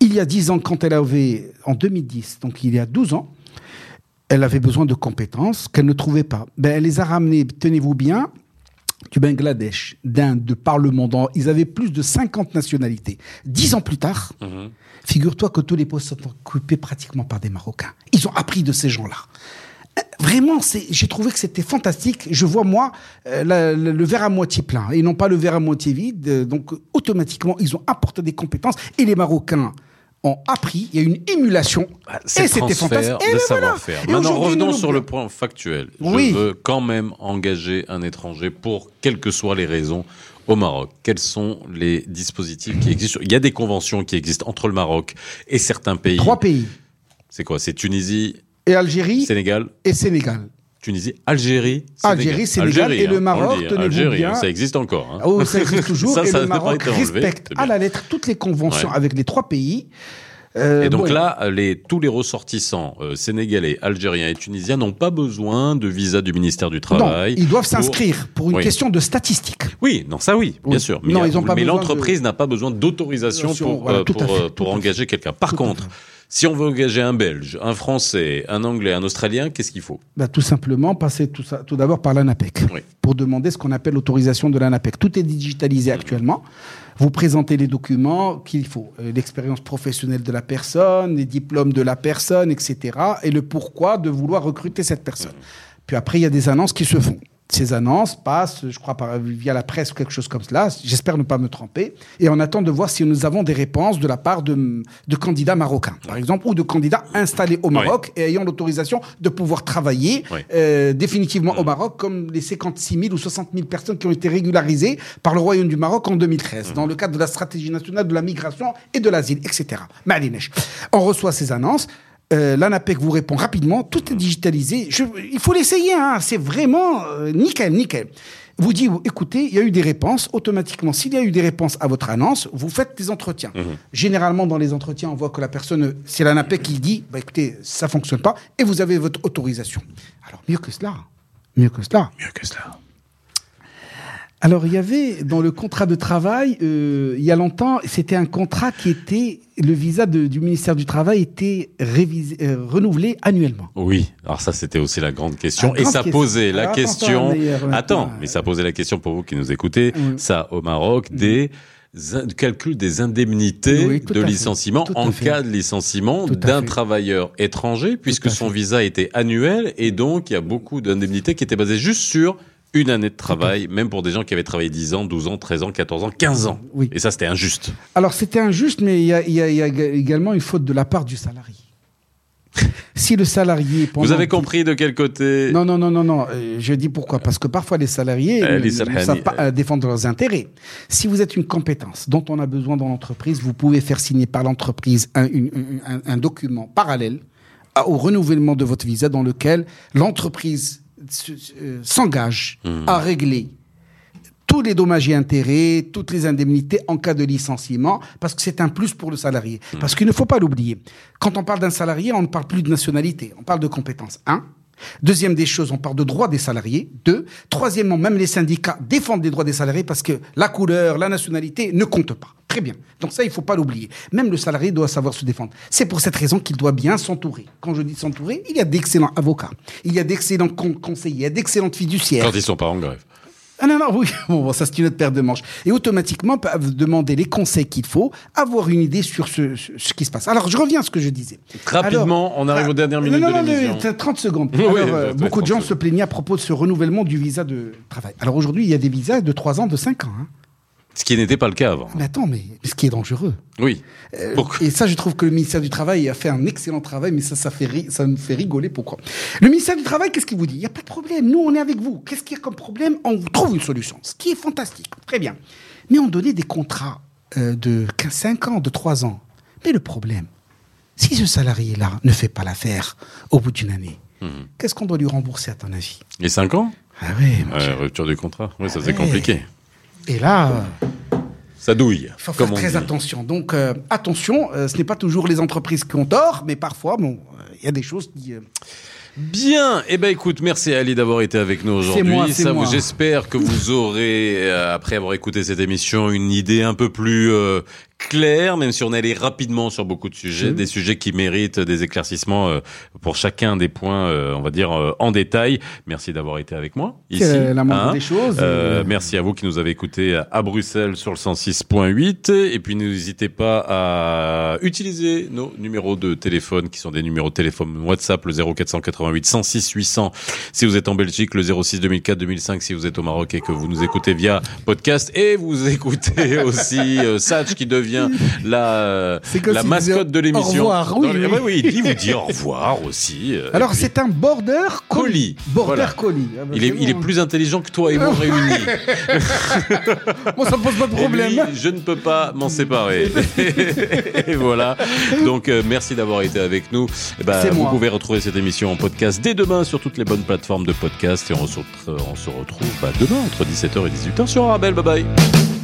Il y a 10 ans, quand elle avait, en 2010, donc il y a 12 ans, elle avait besoin de compétences qu'elle ne trouvait pas. Ben, elle les a ramenées, tenez-vous bien, du Bangladesh, d'Inde, de par le monde. En- Ils avaient plus de 50 nationalités. Dix ans plus tard, Mhm. figure-toi que tous les postes sont occupés pratiquement par des Marocains. Ils ont appris de ces gens-là. Euh, Vraiment, j'ai trouvé que c'était fantastique. Je vois, moi, euh, la- la- le verre à moitié plein et non pas le verre à moitié vide. Euh, Donc, automatiquement, ils ont apporté des compétences et les Marocains ont appris. Il y a une émulation. Ah, C'est et c'était fantastique. Et de ben voilà. savoir-faire. Et Maintenant, revenons sur le point factuel. Oui. Je veux quand même engager un étranger pour quelles que soient les raisons au Maroc. Quels sont les dispositifs qui existent? Il y a des conventions qui existent entre le Maroc et certains pays. Trois pays. C'est quoi? C'est Tunisie, Et Algérie Sénégal, et Sénégal. Tunisie, Algérie, Algérie, Sénégal et le hein, Maroc, Algérie, bien. ça existe encore. hein. Oh, ça existe toujours. Ça, et ça le Maroc enlevé, respecte à la lettre toutes les conventions Ouais. avec les trois pays. Euh, Et donc bon, là, les, tous les ressortissants euh, sénégalais, algériens et tunisiens n'ont pas besoin de visa du ministère du non, Travail. ils doivent pour- s'inscrire pour une Oui. question de statistique. Oui, non, ça oui, bien sûr. Non, Mais, ils ont pas mais l'entreprise n'a pas besoin d'autorisation Autorisation, pour, voilà, euh, pour, euh, pour engager quelqu'un. Par Tout contre. Si on veut engager un Belge, un Français, un Anglais, un Australien, qu'est-ce qu'il faut? Bah, tout simplement passer tout, ça, tout d'abord par l'ANAPEC Oui. pour demander ce qu'on appelle l'autorisation de l'ANAPEC. Tout est digitalisé actuellement. Vous présentez les documents qu'il faut, Euh, l'expérience professionnelle de la personne, les diplômes de la personne, etc. Et le pourquoi de vouloir recruter cette personne. Puis après, il y a des annonces qui se font. Ces annonces passent, je crois, par, via la presse ou quelque chose comme cela. J'espère ne pas me tromper. Et on attend de voir si nous avons des réponses de la part de, de candidats marocains, par exemple, ou de candidats installés au Maroc et ayant l'autorisation de pouvoir travailler Oui. euh, définitivement au Maroc, comme les 56 000 ou 60 000 personnes qui ont été régularisées par le Royaume du Maroc en 2013, dans le cadre de la stratégie nationale de la migration et de l'asile, etc. Malinesh. On reçoit ces annonces. Euh, L'ANAPEC vous répond rapidement, tout est digitalisé. Je- il faut l'essayer, hein, c'est vraiment euh, nickel, nickel. Vous dit, écoutez, il y a eu des réponses. Automatiquement, s'il y a eu des réponses à votre annonce, vous faites des entretiens. Généralement, dans les entretiens, on voit que la personne, c'est l'ANAPEC qui dit, bah, écoutez, ça fonctionne pas, et vous avez votre autorisation. Alors, mieux que cela. Mieux que cela. Mieux que cela. Alors, il y avait dans le contrat de travail, euh, il y a longtemps, c'était un contrat qui était, le visa de- du ministère du Travail était révisé, euh, renouvelé annuellement. Oui, alors ça c'était aussi la grande question. La et grande ça question. posait la Alors, attends, question. attends, mais, Attends, maintenant, mais ça posait la question pour vous qui nous écoutez. Ça au Maroc des calcul des indemnités Oui, de licenciement en cas de licenciement d'un travailleur étranger, puisque son visa était annuel et donc il y a beaucoup d'indemnités qui étaient basées juste sur une année de travail, même pour des gens qui avaient travaillé 10 ans, 12 ans, 13 ans, 14 ans, 15 ans. Oui. Et ça, c'était injuste. Alors, c'était injuste, mais il y a, y y également une faute de la part du salarié. si le salarié... Vous avez compris de quel côté? Non, non, non, non, non. euh, je dis pourquoi. Parce que parfois, les salariés Euh, ne- les ne, salariés, savent pas euh. euh, défendre leurs intérêts. Si vous êtes une compétence dont on a besoin dans l'entreprise, vous pouvez faire signer par l'entreprise un, une- un- un document parallèle au renouvellement de votre visa dans lequel l'entreprise se- s'engage Hmm. à régler tous les dommages et intérêts, toutes les indemnités en cas de licenciement, parce que c'est un plus pour le salarié. Parce qu'il ne faut pas l'oublier. Quand on parle d'un salarié, on ne parle plus de nationalité, on parle de compétences. Un. Deuxième des choses, on parle de droits des salariés. Deux. Troisièmement, même les syndicats défendent les droits des salariés parce que la couleur, la nationalité ne comptent pas. Très bien. Donc ça, il faut pas l'oublier. Même le salarié doit savoir se défendre. C'est pour cette raison qu'il doit bien s'entourer. Quand je dis s'entourer, il y a d'excellents avocats, il y a d'excellents con- conseillers, d'excellentes fiduciaires. Quand ils sont pas en grève. Ah non, non, oui, bon, ça c'est une autre paire de manches. Et automatiquement, peuvent demander les conseils qu'il faut, avoir une idée sur ce, ce, qui se passe. Alors, je reviens à ce que je disais. Rapidement, on arrive aux dernières minutes non, de non, non, l'émission. mais, 30 secondes. Oui, Alors, oui, euh, beaucoup de 30 gens secondes. se plaignaient à propos de ce renouvellement du visa de travail. Alors aujourd'hui, il y a des visas de 3 ans, de 5 ans. Hein. Ce qui n'était pas le cas avant. Mais attends, mais, ce qui est dangereux. Oui. Euh, Et ça, je trouve que le ministère du Travail a fait un excellent travail, mais ça, ça, fait ri- ça me fait rigoler. Pourquoi? Le ministère du Travail, qu'est-ce qu'il vous dit? Il n'y a pas de problème. Nous, on est avec vous. Qu'est-ce qu'il y a comme problème? On vous trouve une solution. Ce qui est fantastique. Très bien. Mais on donnait des contrats euh, de 15, 5 ans, de 3 ans. Mais le problème, si ce salarié-là ne fait pas l'affaire au bout d'une année, Mhm. qu'est-ce qu'on doit lui rembourser, à ton avis? Et 5 ans? Ah oui. Ouais, Rupture du contrat. Oui, ça c'est Ouais. compliqué. Et là. Ça douille. Il faut faire très dit. attention. Donc, euh, attention, euh, ce n'est pas toujours les entreprises qui ont tort, mais parfois, bon, euh, il y a des choses qui. Bien. Eh ben, écoute, merci Ali d'avoir été avec nous aujourd'hui. Ça, moi. vous- j'espère que vous aurez, après avoir écouté cette émission, une idée un peu plus euh, claire, même si on est allé rapidement sur beaucoup de sujets, Mhm. des sujets qui méritent des éclaircissements euh, pour chacun des points, euh, on va dire euh, en détail. Merci d'avoir été avec moi ici. C'est la moindre hein. des choses. Merci à vous qui nous avez écoutés à Bruxelles sur le 106.8 et puis n'hésitez pas à utiliser nos numéros de téléphone qui sont des numéros de téléphone WhatsApp le 0488 106 800 si vous êtes en Belgique le 06 2004 2005 si vous êtes au Maroc et que vous nous écoutez via podcast et vous écoutez aussi Satch qui devient la comme la s'il mascotte de l'émission. au revoir, oui, les- oui. Il vous dit au revoir aussi. euh, Alors, puis- c'est un border Colis. colis. Border Voilà. colis. Ah bah, il est, il plus intelligent que toi et moi réunis. Moi, ça me pose pas de problème. lui, je ne peux pas m'en séparer. et voilà. Donc, euh, merci d'avoir été avec nous. Eh ben, vous moi. pouvez retrouver cette émission en podcast dès demain sur toutes les bonnes plateformes de podcast. Et on se, retrouve- on se retrouve bah, demain entre 17h et 18h sur Arabelle. Bye bye.